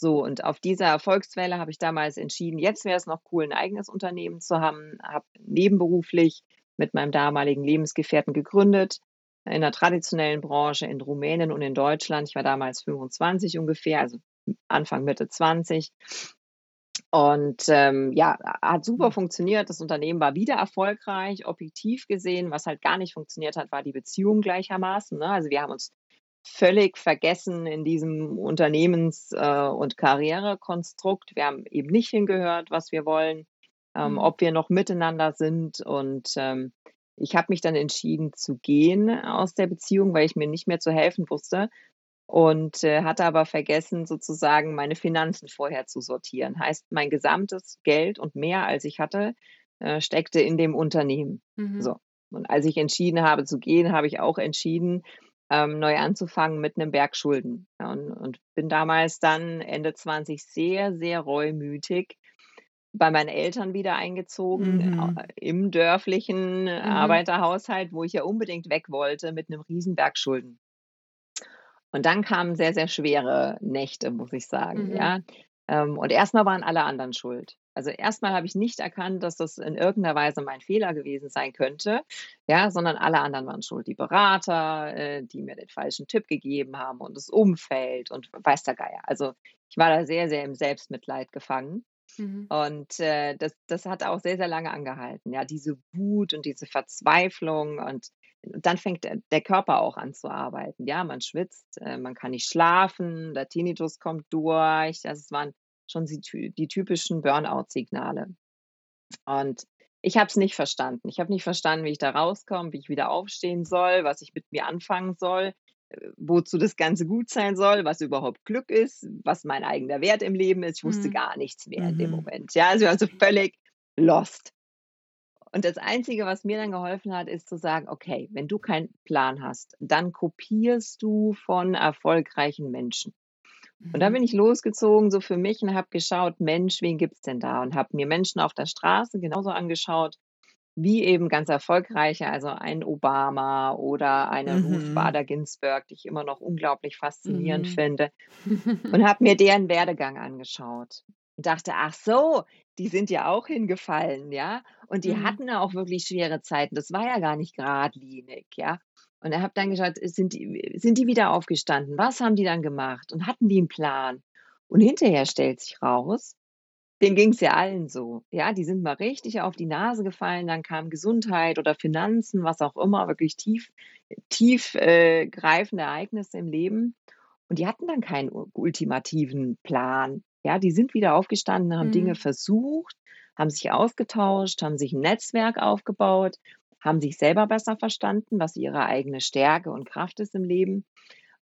So, und auf dieser Erfolgswelle habe ich damals entschieden, jetzt wäre es noch cool, ein eigenes Unternehmen zu haben, habe nebenberuflich mit meinem damaligen Lebensgefährten gegründet, in der traditionellen Branche in Rumänien und in Deutschland. Ich war damals 25 ungefähr, also Anfang, Mitte 20. Und ähm, ja, hat super mhm. funktioniert. Das Unternehmen war wieder erfolgreich, objektiv gesehen. Was halt gar nicht funktioniert hat, war die Beziehung gleichermaßen. Ne? Also wir haben uns völlig vergessen in diesem Unternehmens- äh, und Karrierekonstrukt. Wir haben eben nicht hingehört, was wir wollen, ähm, mhm. ob wir noch miteinander sind. Und ähm, ich habe mich dann entschieden zu gehen aus der Beziehung, weil ich mir nicht mehr zu helfen wusste und äh, hatte aber vergessen, sozusagen meine Finanzen vorher zu sortieren. Heißt, mein gesamtes Geld und mehr als ich hatte, äh, steckte in dem Unternehmen. Mhm. So. Und als ich entschieden habe zu gehen, habe ich auch entschieden, ähm, neu anzufangen mit einem Berg Schulden. Ja, und, und bin damals dann Ende 20 sehr, sehr reumütig bei meinen Eltern wieder eingezogen, mhm. Äh, im dörflichen mhm. Arbeiterhaushalt, wo ich ja unbedingt weg wollte, mit einem riesen Berg Schulden. Und dann kamen sehr, sehr schwere Nächte, muss ich sagen. Mhm. Ja. Ähm, und erstmal waren alle anderen schuld. Also erstmal habe ich nicht erkannt, dass das in irgendeiner Weise mein Fehler gewesen sein könnte, ja, sondern alle anderen waren schuld. Die Berater, äh, die mir den falschen Tipp gegeben haben und das Umfeld und weiß der Geier. Also ich war da sehr, sehr im Selbstmitleid gefangen. Mhm. Und äh, das, das hat auch sehr, sehr lange angehalten. Ja, diese Wut und diese Verzweiflung und dann fängt der Körper auch an zu arbeiten. Ja, man schwitzt, äh, man kann nicht schlafen, der Tinnitus kommt durch. Das waren schon die, die typischen Burnout-Signale. Und ich habe es nicht verstanden. Ich habe nicht verstanden, wie ich da rauskomme, wie ich wieder aufstehen soll, was ich mit mir anfangen soll. wozu das Ganze gut sein soll, was überhaupt Glück ist, was mein eigener Wert im Leben ist. Ich wusste mhm. gar nichts mehr in dem mhm. Moment. Ja, also, also völlig lost. Und das Einzige, was mir dann geholfen hat, ist zu sagen, okay, wenn du keinen Plan hast, dann kopierst du von erfolgreichen Menschen. Und dann mhm. bin ich losgezogen, so für mich, und habe geschaut, Mensch, wen gibt's denn da? Und habe mir Menschen auf der Straße genauso angeschaut, wie eben ganz erfolgreiche, also ein Obama oder eine mhm. Ruth Bader Ginsburg, die ich immer noch unglaublich faszinierend mhm. finde, [LAUGHS] und habe mir deren Werdegang angeschaut und dachte, ach so, die sind ja auch hingefallen, ja, und die mhm. hatten ja auch wirklich schwere Zeiten. Das war ja gar nicht geradlinig, ja. Und er habe dann geschaut, sind die, sind die wieder aufgestanden? Was haben die dann gemacht? Und hatten die einen Plan? Und hinterher stellt sich raus, denen ging es ja allen so. Ja, die sind mal richtig auf die Nase gefallen, dann kam Gesundheit oder Finanzen, was auch immer, wirklich tief, tief äh, greifende Ereignisse im Leben. Und die hatten dann keinen ultimativen Plan. Ja, die sind wieder aufgestanden, haben mhm. Dinge versucht, haben sich ausgetauscht, haben sich ein Netzwerk aufgebaut, haben sich selber besser verstanden, was ihre eigene Stärke und Kraft ist im Leben.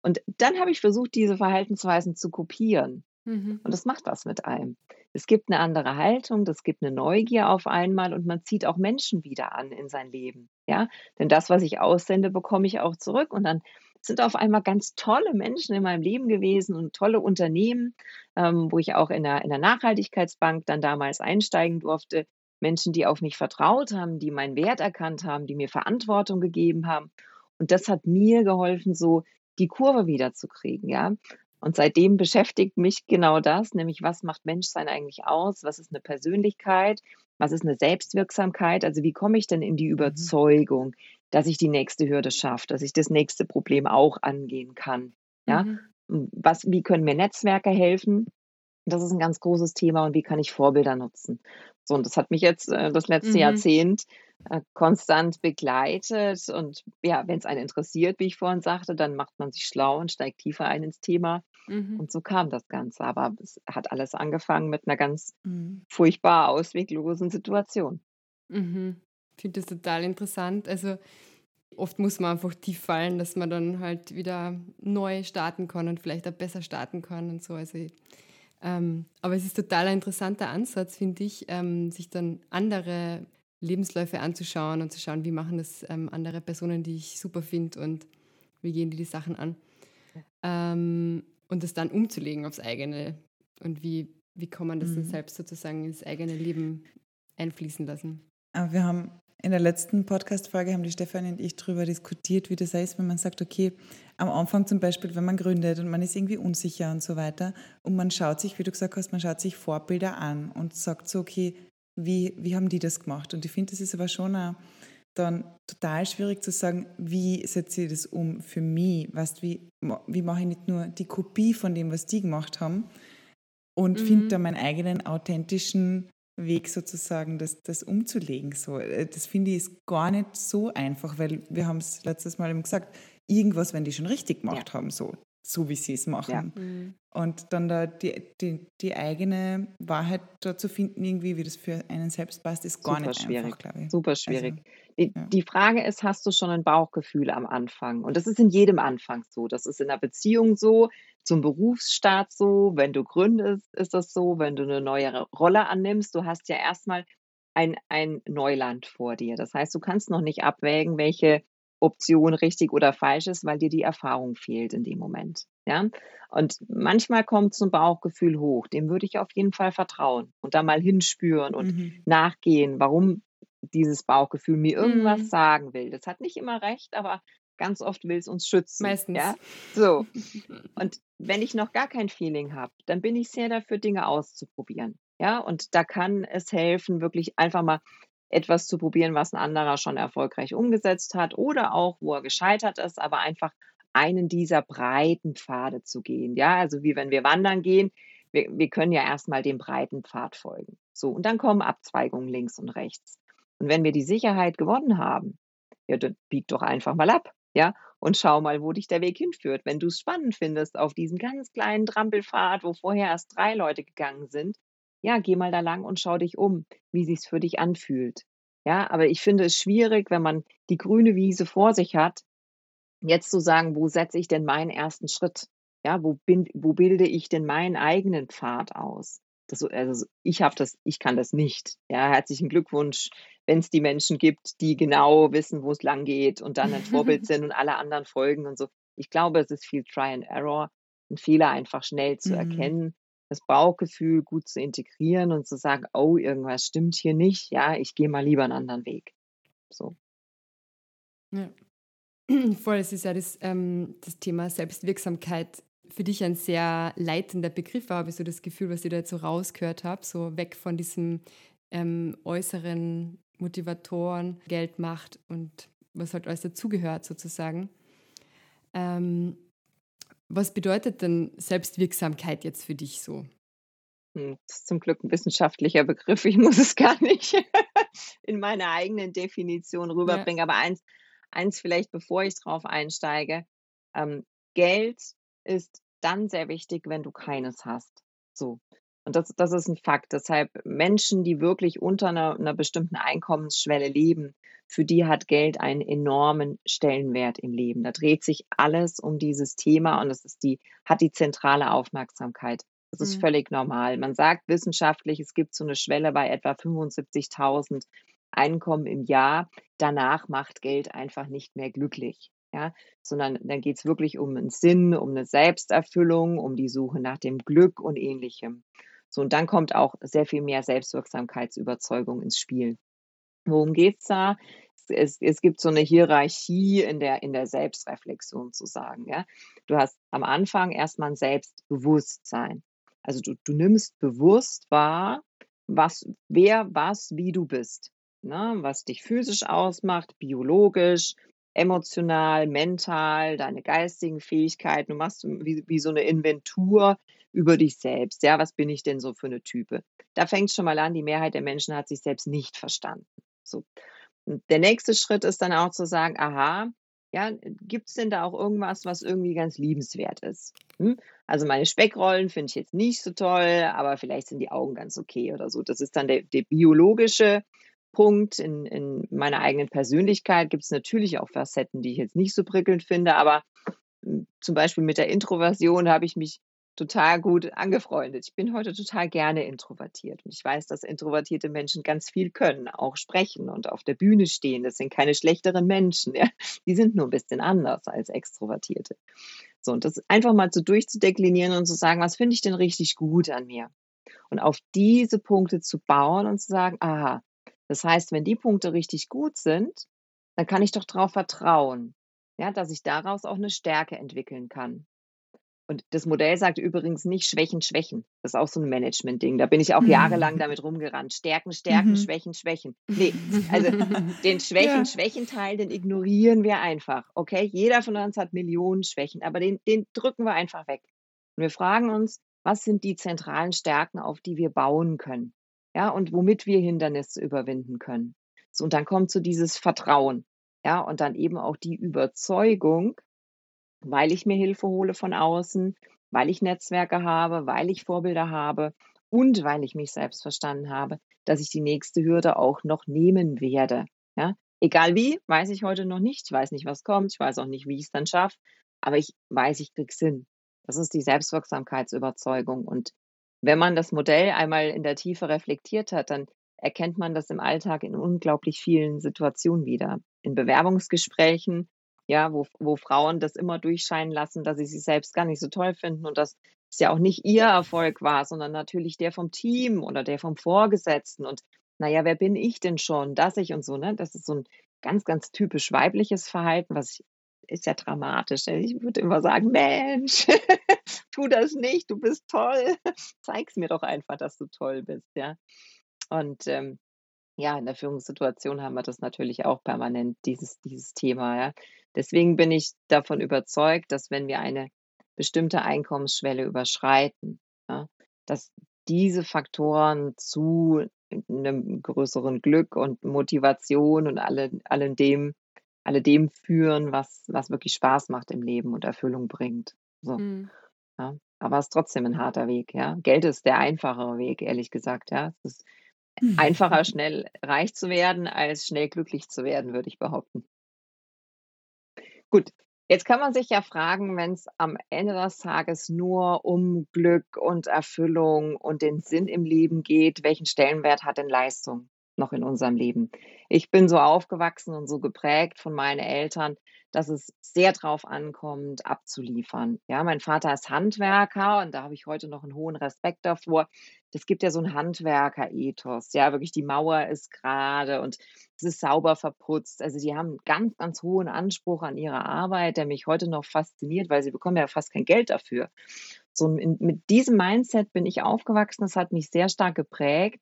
Und dann habe ich versucht, diese Verhaltensweisen zu kopieren. Mhm. Und das macht was mit einem. Es gibt eine andere Haltung, es gibt eine Neugier auf einmal und man zieht auch Menschen wieder an in sein Leben. Ja, denn das, was ich aussende, bekomme ich auch zurück und dann sind auf einmal ganz tolle Menschen in meinem Leben gewesen und tolle Unternehmen, ähm, wo ich auch in der, in der Nachhaltigkeitsbank dann damals einsteigen durfte. Menschen, die auf mich vertraut haben, die meinen Wert erkannt haben, die mir Verantwortung gegeben haben. Und das hat mir geholfen, so die Kurve wiederzukriegen, ja. Und seitdem beschäftigt mich genau das, nämlich was macht Menschsein eigentlich aus? Was ist eine Persönlichkeit? Was ist eine Selbstwirksamkeit? Also wie komme ich denn in die mhm. Überzeugung, dass ich die nächste Hürde schaffe, dass ich das nächste Problem auch angehen kann? Ja, mhm. was, wie können mir Netzwerke helfen? Das ist ein ganz großes Thema und wie kann ich Vorbilder nutzen? So, und das hat mich jetzt äh, das letzte mhm. Jahrzehnt äh, konstant begleitet. Und ja, wenn es einen interessiert, wie ich vorhin sagte, dann macht man sich schlau und steigt tiefer ein ins Thema. Mhm. Und so kam das Ganze. Aber es hat alles angefangen mit einer ganz mhm. furchtbar ausweglosen Situation. Mhm. Ich finde das total interessant. Also oft muss man einfach tief fallen, dass man dann halt wieder neu starten kann und vielleicht auch besser starten kann und so. Also ähm, aber es ist total ein interessanter Ansatz, finde ich, ähm, sich dann andere Lebensläufe anzuschauen und zu schauen, wie machen das ähm, andere Personen, die ich super finde und wie gehen die die Sachen an. Ähm, und das dann umzulegen aufs eigene und wie, wie kann man das mhm. dann selbst sozusagen ins eigene Leben einfließen lassen. Aber wir haben in der letzten Podcast-Folge haben die Stefanie und ich darüber diskutiert, wie das heißt, wenn man sagt, okay, am Anfang zum Beispiel, wenn man gründet und man ist irgendwie unsicher und so weiter und man schaut sich, wie du gesagt hast, man schaut sich Vorbilder an und sagt so, okay, wie, wie haben die das gemacht? Und ich finde, das ist aber schon auch dann total schwierig zu sagen, wie setze ich das um für mich? Weißt, wie, wie mache ich nicht nur die Kopie von dem, was die gemacht haben und mhm. finde da meinen eigenen authentischen Weg sozusagen, das, das umzulegen. So, äh, das finde ich ist gar nicht so einfach, weil wir haben es letztes Mal eben gesagt, irgendwas, wenn die schon richtig gemacht ja. haben, so, so wie sie es machen. Ja. Mhm. Und dann da die, die, die, eigene Wahrheit da zu finden, irgendwie, wie das für einen selbst passt, ist gar Super nicht schwierig. einfach, glaube ich. Super schwierig. Also, die, ja. die Frage ist, hast du schon ein Bauchgefühl am Anfang? Und das ist in jedem Anfang so. Das ist in der Beziehung so, zum Berufsstart so, wenn du gründest, ist das so, wenn du eine neue Rolle annimmst, du hast ja erstmal ein, ein Neuland vor dir. Das heißt, du kannst noch nicht abwägen, welche Option richtig oder falsch ist, weil dir die Erfahrung fehlt in dem Moment. Ja? Und manchmal kommt so ein Bauchgefühl hoch, dem würde ich auf jeden Fall vertrauen und da mal hinspüren und mhm. nachgehen, warum dieses Bauchgefühl mir irgendwas mhm. sagen will. Das hat nicht immer recht, aber ganz oft will es uns schützen. Meistens. Ja? So. [LAUGHS] Und wenn ich noch gar kein Feeling habe, dann bin ich sehr dafür, Dinge auszuprobieren. Ja, und da kann es helfen, wirklich einfach mal etwas zu probieren, was ein anderer schon erfolgreich umgesetzt hat oder auch, wo er gescheitert ist, aber einfach einen dieser breiten Pfade zu gehen. Ja, also wie wenn wir wandern gehen, wir, wir können ja erstmal dem breiten Pfad folgen. So, und dann kommen Abzweigungen links und rechts. Und wenn wir die Sicherheit gewonnen haben, ja, dann bieg doch einfach mal ab, ja, und schau mal, wo dich der Weg hinführt. Wenn du es spannend findest auf diesem ganz kleinen Trampelpfad, wo vorher erst drei Leute gegangen sind, ja, geh mal da lang und schau dich um, wie sich's für dich anfühlt. Ja, aber ich finde es schwierig, wenn man die grüne Wiese vor sich hat jetzt zu sagen, wo setze ich denn meinen ersten Schritt? Ja, wo, bin, wo bilde ich denn meinen eigenen Pfad aus? Das, also ich habe das, ich kann das nicht. Ja, herzlichen Glückwunsch, wenn es die Menschen gibt, die genau wissen, wo es lang geht und dann ein Vorbild [LAUGHS] sind und alle anderen folgen und so. Ich glaube, es ist viel Try and Error, einen Fehler einfach schnell zu mhm. erkennen, das Bauchgefühl gut zu integrieren und zu sagen, oh, irgendwas stimmt hier nicht, ja, ich gehe mal lieber einen anderen Weg. So. Ja. [CLEARS THROAT] Voll, es ist ja das, ähm, das Thema Selbstwirksamkeit für dich ein sehr leitender Begriff, habe ich so das Gefühl, was ich da jetzt so rausgehört habe, so weg von diesem ähm, äußeren Motivatoren, Geld, Macht und was halt alles dazugehört sozusagen. Ähm, was bedeutet denn Selbstwirksamkeit jetzt für dich so? Hm, das ist zum Glück ein wissenschaftlicher Begriff. Ich muss es gar nicht [LAUGHS] in meiner eigenen Definition rüberbringen. Ja. Aber eins, eins vielleicht, bevor ich drauf einsteige. Ähm, Geld ist dann sehr wichtig, wenn du keines hast. So. Und das, das ist ein Fakt. Deshalb Menschen, die wirklich unter einer, einer bestimmten Einkommensschwelle leben, für die hat Geld einen enormen Stellenwert im Leben. Da dreht sich alles um dieses Thema und es ist die, hat die zentrale Aufmerksamkeit. Das ist mhm. völlig normal. Man sagt wissenschaftlich, es gibt so eine Schwelle bei etwa 75.000 Einkommen im Jahr. Danach macht Geld einfach nicht mehr glücklich. Ja, sondern dann geht es wirklich um einen Sinn, um eine Selbsterfüllung, um die Suche nach dem Glück und ähnlichem. So, und dann kommt auch sehr viel mehr Selbstwirksamkeitsüberzeugung ins Spiel. Worum geht's da? Es, es gibt so eine Hierarchie in der, in der Selbstreflexion zu sagen. Ja? Du hast am Anfang erstmal ein Selbstbewusstsein. Also du, du nimmst bewusst wahr, was, wer, was, wie du bist. Ne? Was dich physisch ausmacht, biologisch, emotional, mental, deine geistigen Fähigkeiten. Du machst wie, wie so eine Inventur über dich selbst. Ja, was bin ich denn so für eine Type? Da fängt schon mal an, die Mehrheit der Menschen hat sich selbst nicht verstanden. So. Und der nächste Schritt ist dann auch zu sagen, aha, ja, gibt es denn da auch irgendwas, was irgendwie ganz liebenswert ist? Hm? Also meine Speckrollen finde ich jetzt nicht so toll, aber vielleicht sind die Augen ganz okay oder so. Das ist dann der, der biologische Punkt. In, in meiner eigenen Persönlichkeit gibt es natürlich auch Facetten, die ich jetzt nicht so prickelnd finde, aber hm, zum Beispiel mit der Introversion habe ich mich total gut angefreundet. Ich bin heute total gerne introvertiert und ich weiß, dass introvertierte Menschen ganz viel können, auch sprechen und auf der Bühne stehen. Das sind keine schlechteren Menschen, [LAUGHS] ja. Die sind nur ein bisschen anders als Extrovertierte. So, und das einfach mal so durchzudeklinieren und zu sagen, was finde ich denn richtig gut an mir? Und auf diese Punkte zu bauen und zu sagen, aha, das heißt, wenn die Punkte richtig gut sind, dann kann ich doch darauf vertrauen, ja, dass ich daraus auch eine Stärke entwickeln kann. Und das Modell sagt übrigens nicht Schwächen, Schwächen. Das ist auch so ein Management-Ding. Da bin ich auch jahrelang mhm. damit rumgerannt. Stärken, Stärken, mhm. Schwächen, Schwächen. Nee, also [LAUGHS] den Schwächen, ja. Schwächen-Teil, den ignorieren wir einfach. Okay, jeder von uns hat Millionen Schwächen, aber den, den drücken wir einfach weg. Und wir fragen uns, was sind die zentralen Stärken, auf die wir bauen können? Ja, und womit wir Hindernisse überwinden können. So, und dann kommt so dieses Vertrauen. Ja, und dann eben auch die Überzeugung, weil ich mir Hilfe hole von außen, weil ich Netzwerke habe, weil ich Vorbilder habe und weil ich mich selbst verstanden habe, dass ich die nächste Hürde auch noch nehmen werde. Ja? Egal wie, weiß ich heute noch nicht. Ich weiß nicht, was kommt. Ich weiß auch nicht, wie ich es dann schaffe. Aber ich weiß, ich krieg's hin. Das ist die Selbstwirksamkeitsüberzeugung. Und wenn man das Modell einmal in der Tiefe reflektiert hat, dann erkennt man das im Alltag in unglaublich vielen Situationen wieder. In Bewerbungsgesprächen, ja, wo, wo Frauen das immer durchscheinen lassen, dass sie sich selbst gar nicht so toll finden und dass es ja auch nicht ihr Erfolg war, sondern natürlich der vom Team oder der vom Vorgesetzten. Und naja, wer bin ich denn schon, dass ich und so, ne? Das ist so ein ganz, ganz typisch weibliches Verhalten, was ist ja dramatisch. Ich würde immer sagen, Mensch, [LAUGHS] tu das nicht, du bist toll. [LAUGHS] Zeig's mir doch einfach, dass du toll bist, ja. Und ähm, ja, in der Führungssituation haben wir das natürlich auch permanent, dieses, dieses Thema, ja. Deswegen bin ich davon überzeugt, dass wenn wir eine bestimmte Einkommensschwelle überschreiten, ja, dass diese Faktoren zu einem größeren Glück und Motivation und alle, allem dem, alledem führen, was, was wirklich Spaß macht im Leben und Erfüllung bringt. So. Mhm. Ja. Aber es ist trotzdem ein harter Weg, ja. Geld ist der einfachere Weg, ehrlich gesagt, ja. Es ist mhm. [LAUGHS] einfacher, schnell reich zu werden, als schnell glücklich zu werden, würde ich behaupten. Gut, Jetzt kann man sich ja fragen, wenn es am Ende des Tages nur um Glück und Erfüllung und den Sinn im Leben geht, welchen Stellenwert hat denn Leistung noch in unserem Leben? Ich bin so aufgewachsen und so geprägt von meinen Eltern, dass es sehr drauf ankommt, abzuliefern. Ja, mein Vater ist Handwerker und da habe ich heute noch einen hohen Respekt davor. Das gibt ja so ein Handwerker-Ethos. Ja, wirklich die Mauer ist gerade und es ist sauber verputzt. Also die haben einen ganz, ganz hohen Anspruch an ihre Arbeit, der mich heute noch fasziniert, weil sie bekommen ja fast kein Geld dafür. So mit diesem Mindset bin ich aufgewachsen. Das hat mich sehr stark geprägt.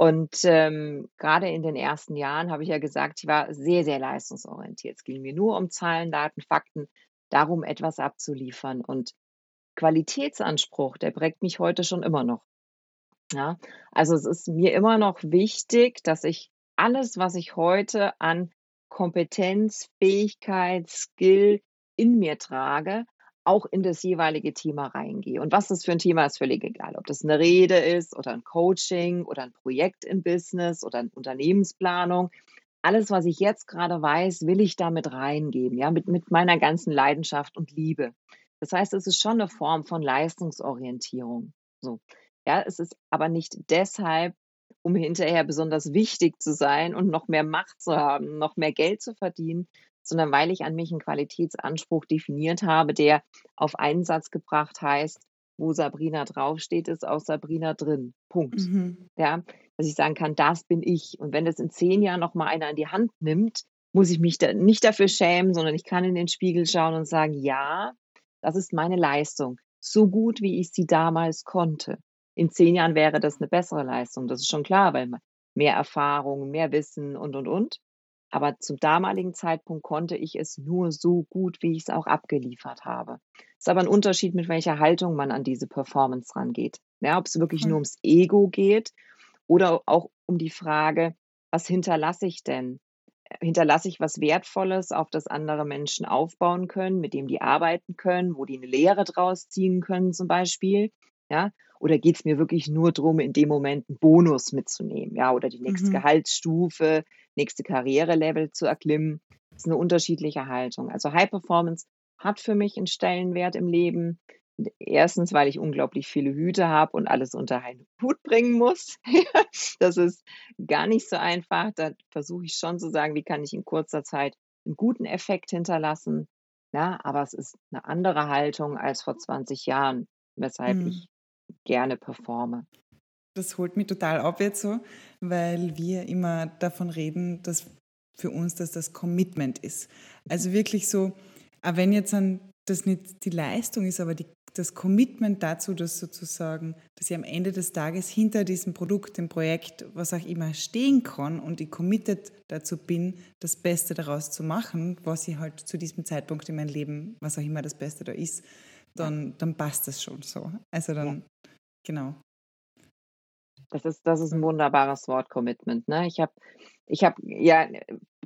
Und ähm, gerade in den ersten Jahren habe ich ja gesagt, ich war sehr, sehr leistungsorientiert. Es ging mir nur um Zahlen, Daten, Fakten, darum, etwas abzuliefern. Und Qualitätsanspruch, der prägt mich heute schon immer noch. Ja, also es ist mir immer noch wichtig, dass ich alles, was ich heute an Kompetenz, Fähigkeit, Skill in mir trage, auch in das jeweilige Thema reingehe. Und was das für ein Thema ist, völlig egal. Ob das eine Rede ist oder ein Coaching oder ein Projekt im Business oder eine Unternehmensplanung. Alles, was ich jetzt gerade weiß, will ich damit reingeben, ja, mit, mit meiner ganzen Leidenschaft und Liebe. Das heißt, es ist schon eine Form von Leistungsorientierung. So. Ja, es ist aber nicht deshalb, um hinterher besonders wichtig zu sein und noch mehr Macht zu haben, noch mehr Geld zu verdienen, sondern weil ich an mich einen Qualitätsanspruch definiert habe, der auf einen Satz gebracht heißt, wo Sabrina draufsteht, ist auch Sabrina drin. Punkt. Mhm. Ja, dass ich sagen kann, das bin ich. Und wenn das in zehn Jahren noch mal einer in die Hand nimmt, muss ich mich da nicht dafür schämen, sondern ich kann in den Spiegel schauen und sagen, ja, das ist meine Leistung. So gut, wie ich sie damals konnte. In zehn Jahren wäre das eine bessere Leistung. Das ist schon klar, weil mehr Erfahrung, mehr Wissen und, und, und. Aber zum damaligen Zeitpunkt konnte ich es nur so gut, wie ich es auch abgeliefert habe. Es ist aber ein Unterschied, mit welcher Haltung man an diese Performance rangeht. Ja, ob es wirklich nur ums Ego geht oder auch um die Frage, was hinterlasse ich denn? Hinterlasse ich was Wertvolles, auf das andere Menschen aufbauen können, mit dem die arbeiten können, wo die eine Lehre draus ziehen können zum Beispiel? Ja, oder geht es mir wirklich nur darum, in dem Moment einen Bonus mitzunehmen, ja, oder die nächste mhm. Gehaltsstufe, nächste Karrierelevel zu erklimmen? Das ist eine unterschiedliche Haltung. Also High Performance hat für mich einen Stellenwert im Leben. Erstens, weil ich unglaublich viele Hüte habe und alles unter einen Hut bringen muss. [LAUGHS] das ist gar nicht so einfach. Da versuche ich schon zu sagen, wie kann ich in kurzer Zeit einen guten Effekt hinterlassen. Ja, aber es ist eine andere Haltung als vor 20 Jahren, weshalb hm. ich gerne performe. Das holt mich total ab jetzt so, weil wir immer davon reden, dass für uns das das Commitment ist. Also wirklich so, auch wenn jetzt dann das nicht die Leistung ist, aber die, das Commitment dazu, dass sozusagen, dass ich am Ende des Tages hinter diesem Produkt, dem Projekt, was auch immer stehen kann und ich committed dazu bin, das Beste daraus zu machen, was ich halt zu diesem Zeitpunkt in meinem Leben, was auch immer das Beste da ist, dann, dann passt das schon so. Also dann, ja. genau. Das ist, das ist ein wunderbares Wort, Commitment. Ne? Ich habe ich hab ja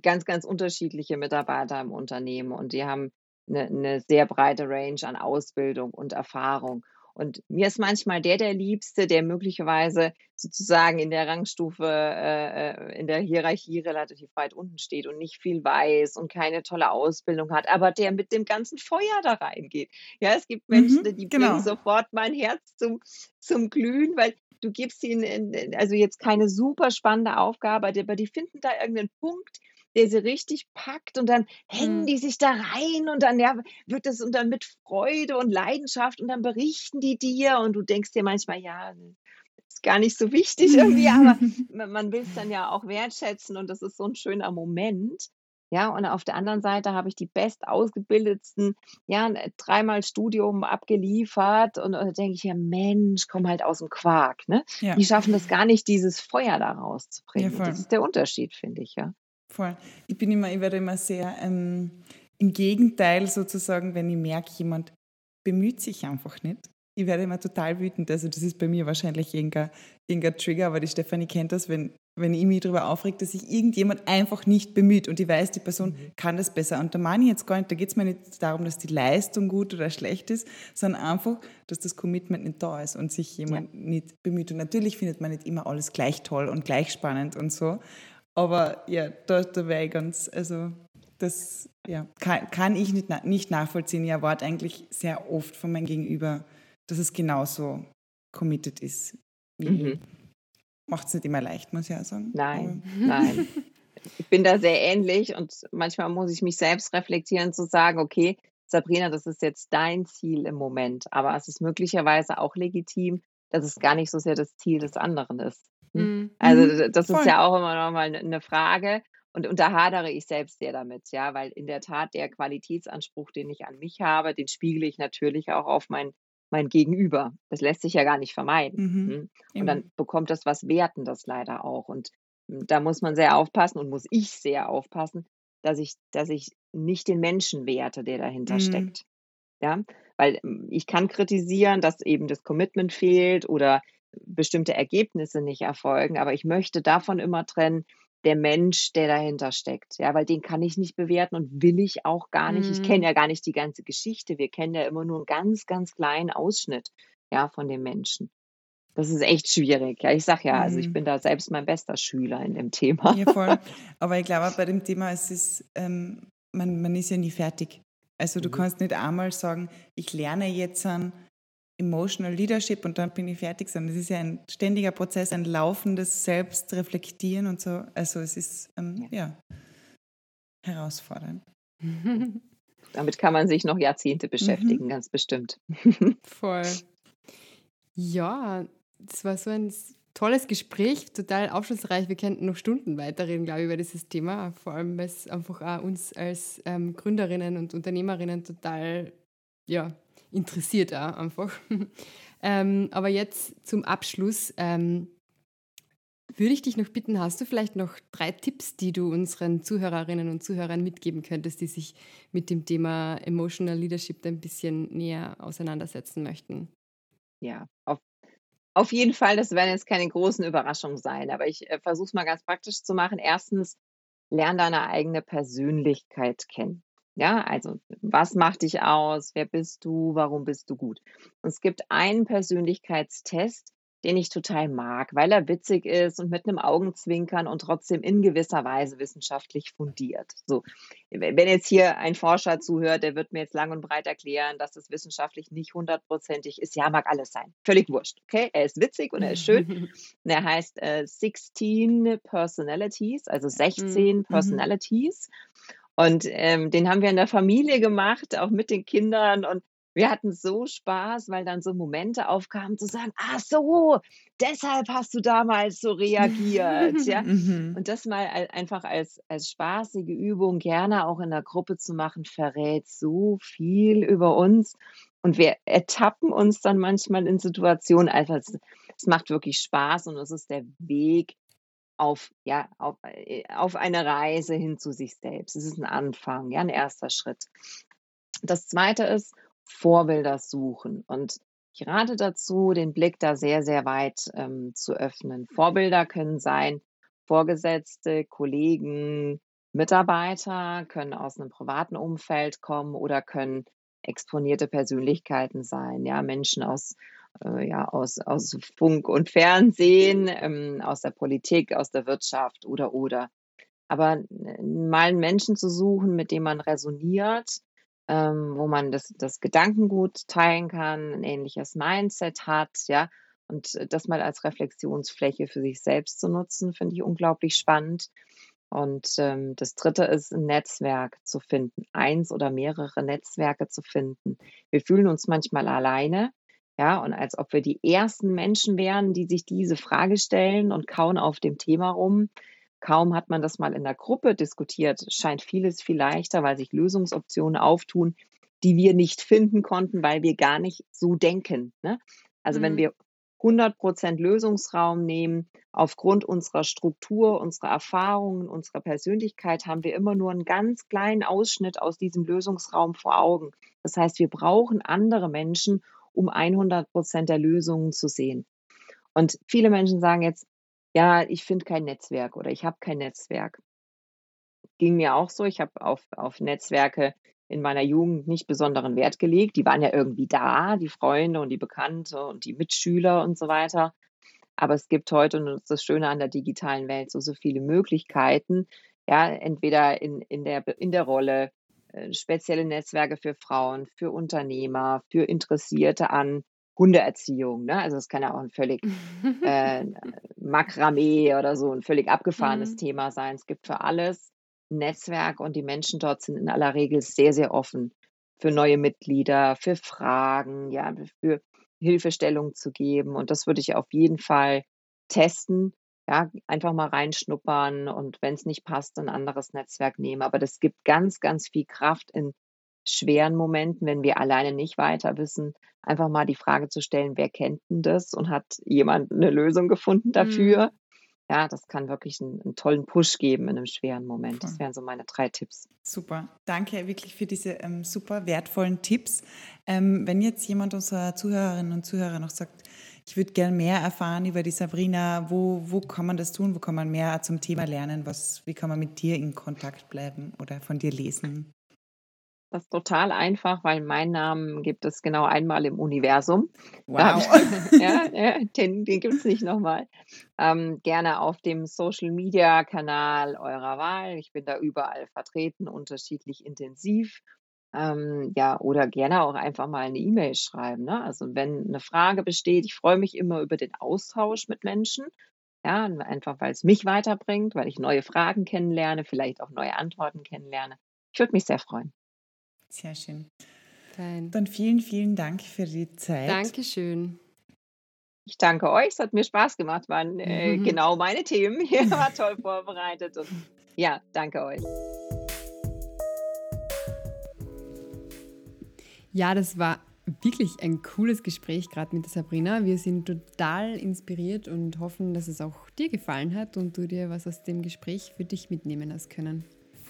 ganz, ganz unterschiedliche Mitarbeiter im Unternehmen und die haben eine, eine sehr breite Range an Ausbildung und Erfahrung. Und mir ist manchmal der der Liebste, der möglicherweise sozusagen in der Rangstufe, äh, äh, in der Hierarchie relativ weit unten steht und nicht viel weiß und keine tolle Ausbildung hat, aber der mit dem ganzen Feuer da reingeht. Ja, es gibt Menschen, mhm, die genau. bringen sofort mein Herz zum, zum Glühen, weil du gibst ihnen also jetzt keine super spannende Aufgabe, aber die finden da irgendeinen Punkt, der sie richtig packt und dann hängen mhm. die sich da rein und dann ja, wird das und dann mit Freude und Leidenschaft und dann berichten die dir und du denkst dir manchmal, ja, ist gar nicht so wichtig irgendwie, aber [LAUGHS] man will es dann ja auch wertschätzen und das ist so ein schöner Moment. Ja, und auf der anderen Seite habe ich die best ausgebildetsten, ja, dreimal Studium abgeliefert und, und da denke ich ja, Mensch, komm halt aus dem Quark, ne? Ja. Die schaffen das gar nicht, dieses Feuer da rauszubringen. Ja, das ist der Unterschied, finde ich, ja. Voll. Ich bin immer, ich werde immer sehr ähm, im Gegenteil sozusagen, wenn ich merke, jemand bemüht sich einfach nicht. Ich werde immer total wütend. Also das ist bei mir wahrscheinlich irgendein, irgendein Trigger, aber die Stefanie kennt das, wenn, wenn ich mich darüber aufrege, dass sich irgendjemand einfach nicht bemüht und ich weiß, die Person mhm. kann das besser. Und da meine ich jetzt gar nicht, da geht es mir nicht darum, dass die Leistung gut oder schlecht ist, sondern einfach, dass das Commitment nicht da ist und sich jemand ja. nicht bemüht. Und natürlich findet man nicht immer alles gleich toll und gleich spannend und so. Aber ja, da, da wäre ich ganz, also das ja, kann, kann ich nicht, nicht nachvollziehen. Ich erwarte eigentlich sehr oft von meinem Gegenüber, dass es genauso committed ist wie mhm. Macht es nicht immer leicht, muss ich ja sagen. Nein, Aber. [LAUGHS] nein. Ich bin da sehr ähnlich und manchmal muss ich mich selbst reflektieren, zu sagen, okay, Sabrina, das ist jetzt dein Ziel im Moment, aber es ist möglicherweise auch legitim, dass es gar nicht so sehr das Ziel des anderen ist. Mhm. Also mhm. das Voll. ist ja auch immer noch mal eine Frage. Und, und da hadere ich selbst sehr damit, ja, weil in der Tat der Qualitätsanspruch, den ich an mich habe, den spiegele ich natürlich auch auf mein, mein Gegenüber. Das lässt sich ja gar nicht vermeiden. Mhm. Hm? Und dann bekommt das was Wertendes leider auch. Und hm, da muss man sehr aufpassen und muss ich sehr aufpassen, dass ich, dass ich nicht den Menschen werte, der dahinter mhm. steckt. Ja, weil hm, ich kann kritisieren, dass eben das Commitment fehlt oder bestimmte Ergebnisse nicht erfolgen, aber ich möchte davon immer trennen, der Mensch, der dahinter steckt. Ja, weil den kann ich nicht bewerten und will ich auch gar nicht. Mhm. Ich kenne ja gar nicht die ganze Geschichte. Wir kennen ja immer nur einen ganz, ganz kleinen Ausschnitt ja, von dem Menschen. Das ist echt schwierig. Ja, ich sage ja, also ich mhm. bin da selbst mein bester Schüler in dem Thema. Ja, voll. [LAUGHS] Aber ich glaube, bei dem Thema es ist ähm, man, man ist ja nie fertig. Also du mhm. kannst nicht einmal sagen, ich lerne jetzt an Emotional Leadership und dann bin ich fertig, sondern es ist ja ein ständiger Prozess, ein laufendes Selbstreflektieren und so. Also es ist ähm, ja herausfordernd. [LAUGHS] Damit kann man sich noch Jahrzehnte beschäftigen, mhm. ganz bestimmt. [LAUGHS] Voll. Ja, das war so ein tolles Gespräch, total aufschlussreich. Wir könnten noch Stunden weiterreden, glaube ich, über dieses Thema. Vor allem, weil es einfach auch uns als ähm, Gründerinnen und Unternehmerinnen total ja, interessiert auch einfach. [LAUGHS] ähm, aber jetzt zum Abschluss ähm, würde ich dich noch bitten, hast du vielleicht noch drei Tipps, die du unseren Zuhörerinnen und Zuhörern mitgeben könntest, die sich mit dem Thema Emotional Leadership ein bisschen näher auseinandersetzen möchten? Ja, auf, auf jeden Fall, das werden jetzt keine großen Überraschungen sein, aber ich äh, versuche es mal ganz praktisch zu machen. Erstens, lern deine eigene Persönlichkeit kennen. Ja, also was macht dich aus? Wer bist du? Warum bist du gut? Und es gibt einen Persönlichkeitstest, den ich total mag, weil er witzig ist und mit einem Augenzwinkern und trotzdem in gewisser Weise wissenschaftlich fundiert. So, wenn jetzt hier ein Forscher zuhört, der wird mir jetzt lang und breit erklären, dass das wissenschaftlich nicht hundertprozentig ist. Ja, mag alles sein. Völlig wurscht. Okay, er ist witzig und er ist schön. [LAUGHS] und er heißt äh, 16 Personalities, also 16 mhm. Personalities. Und ähm, den haben wir in der Familie gemacht, auch mit den Kindern. Und wir hatten so Spaß, weil dann so Momente aufkamen zu sagen, ach so, deshalb hast du damals so reagiert. ja? [LAUGHS] Mhm. Und das mal einfach als, als spaßige Übung gerne auch in der Gruppe zu machen, verrät so viel über uns. Und wir ertappen uns dann manchmal in Situationen, einfach, es macht wirklich Spaß und es ist der Weg, auf, ja, auf, äh, auf eine Reise hin zu sich selbst. Es ist ein Anfang, ja, ein erster Schritt. Das zweite ist Vorbilder suchen und ich rate dazu, den Blick da sehr, sehr weit ähm, zu öffnen. Vorbilder können sein Vorgesetzte, Kollegen, Mitarbeiter, können aus einem privaten Umfeld kommen oder können exponierte Persönlichkeiten sein, ja, Menschen aus äh, ja, aus, aus Funk und Fernsehen, ähm, aus der Politik, aus der Wirtschaft oder oder. Aber mal einen Menschen zu suchen, mit dem man resoniert, ähm, wo man das, das Gedankengut teilen kann, ein ähnliches Mindset hat, ja, und das mal als Reflexionsfläche für sich selbst zu nutzen, finde ich unglaublich spannend. Und ähm, das dritte ist, ein Netzwerk zu finden, eins oder mehrere Netzwerke zu finden. Wir fühlen uns manchmal alleine, ja, und als ob wir die ersten Menschen wären, die sich diese Frage stellen und kauen auf dem Thema rum. Kaum hat man das mal in der Gruppe diskutiert, scheint vieles viel leichter, weil sich Lösungsoptionen auftun, die wir nicht finden konnten, weil wir gar nicht so denken. Ne? Also mhm. wenn wir 100 Prozent Lösungsraum nehmen, aufgrund unserer Struktur, unserer Erfahrungen, unserer Persönlichkeit, haben wir immer nur einen ganz kleinen Ausschnitt aus diesem Lösungsraum vor Augen. Das heißt, wir brauchen andere Menschen, um 100 Prozent der Lösungen zu sehen. Und viele Menschen sagen jetzt, ja, ich finde kein Netzwerk oder ich habe kein Netzwerk. Ging mir auch so. Ich habe auf, auf Netzwerke in meiner Jugend nicht besonderen Wert gelegt. Die waren ja irgendwie da, die Freunde und die Bekannte und die Mitschüler und so weiter. Aber es gibt heute, und das ist das Schöne an der digitalen Welt, so, so viele Möglichkeiten, ja, entweder in, in, der, in der Rolle spezielle Netzwerke für Frauen, für Unternehmer, für Interessierte an Hundeerziehung. Ne? Also es kann ja auch ein völlig [LAUGHS] äh, Makramee oder so ein völlig abgefahrenes mhm. Thema sein. Es gibt für alles ein Netzwerk und die Menschen dort sind in aller Regel sehr, sehr offen für neue Mitglieder, für Fragen, ja, für Hilfestellung zu geben. Und das würde ich auf jeden Fall testen. Ja, einfach mal reinschnuppern und wenn es nicht passt, ein anderes Netzwerk nehmen. Aber das gibt ganz, ganz viel Kraft in schweren Momenten, wenn wir alleine nicht weiter wissen, einfach mal die Frage zu stellen, wer kennt denn das und hat jemand eine Lösung gefunden dafür? Mhm. Ja, das kann wirklich einen, einen, tollen Push geben in einem schweren Moment. Das wären so meine drei Tipps. Super. Danke wirklich für diese ähm, super wertvollen Tipps. Ähm, wenn jetzt jemand unserer Zuhörerinnen und Zuhörer noch sagt, ich würde gerne mehr erfahren über die Sabrina, wo, wo kann man das tun? Wo kann man mehr zum Thema lernen? Was, wie kann man mit dir in Kontakt bleiben oder von dir lesen? Das ist total einfach, weil meinen Namen gibt es genau einmal im Universum. Wow. Ich, [LAUGHS] ja, ja, den, den gibt es nicht nochmal. Ähm, gerne auf dem Social Media Kanal eurer Wahl. Ich bin da überall vertreten, unterschiedlich intensiv. Ähm, ja, oder gerne auch einfach mal eine E-Mail schreiben. Ne? Also wenn eine Frage besteht, ich freue mich immer über den Austausch mit Menschen. Ja, einfach weil es mich weiterbringt, weil ich neue Fragen kennenlerne, vielleicht auch neue Antworten kennenlerne. Ich würde mich sehr freuen. Sehr schön. Fein. Dann vielen, vielen Dank für die Zeit. Dankeschön. Ich danke euch, es hat mir Spaß gemacht, waren äh, mhm. [LAUGHS] genau meine Themen. Hier war toll vorbereitet und ja, danke euch. Ja, das war wirklich ein cooles Gespräch gerade mit der Sabrina. Wir sind total inspiriert und hoffen, dass es auch dir gefallen hat und du dir was aus dem Gespräch für dich mitnehmen hast können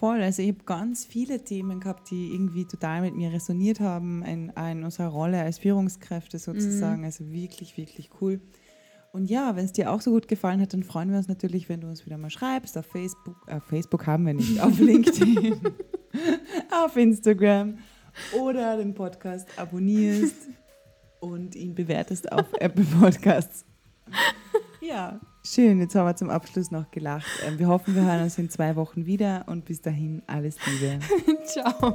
voll. Also ich habe ganz viele Themen gehabt, die irgendwie total mit mir resoniert haben, in, in unserer Rolle als Führungskräfte sozusagen. Mhm. Also wirklich, wirklich cool. Und ja, wenn es dir auch so gut gefallen hat, dann freuen wir uns natürlich, wenn du uns wieder mal schreibst. Auf Facebook, äh, Facebook haben wir nicht, auf [LAUGHS] LinkedIn, auf Instagram oder den Podcast abonnierst und ihn bewertest auf [LAUGHS] Apple Podcasts. Ja, schön. Jetzt haben wir zum Abschluss noch gelacht. Ähm, wir hoffen, wir hören uns in zwei Wochen wieder und bis dahin alles Liebe. [LAUGHS] Ciao.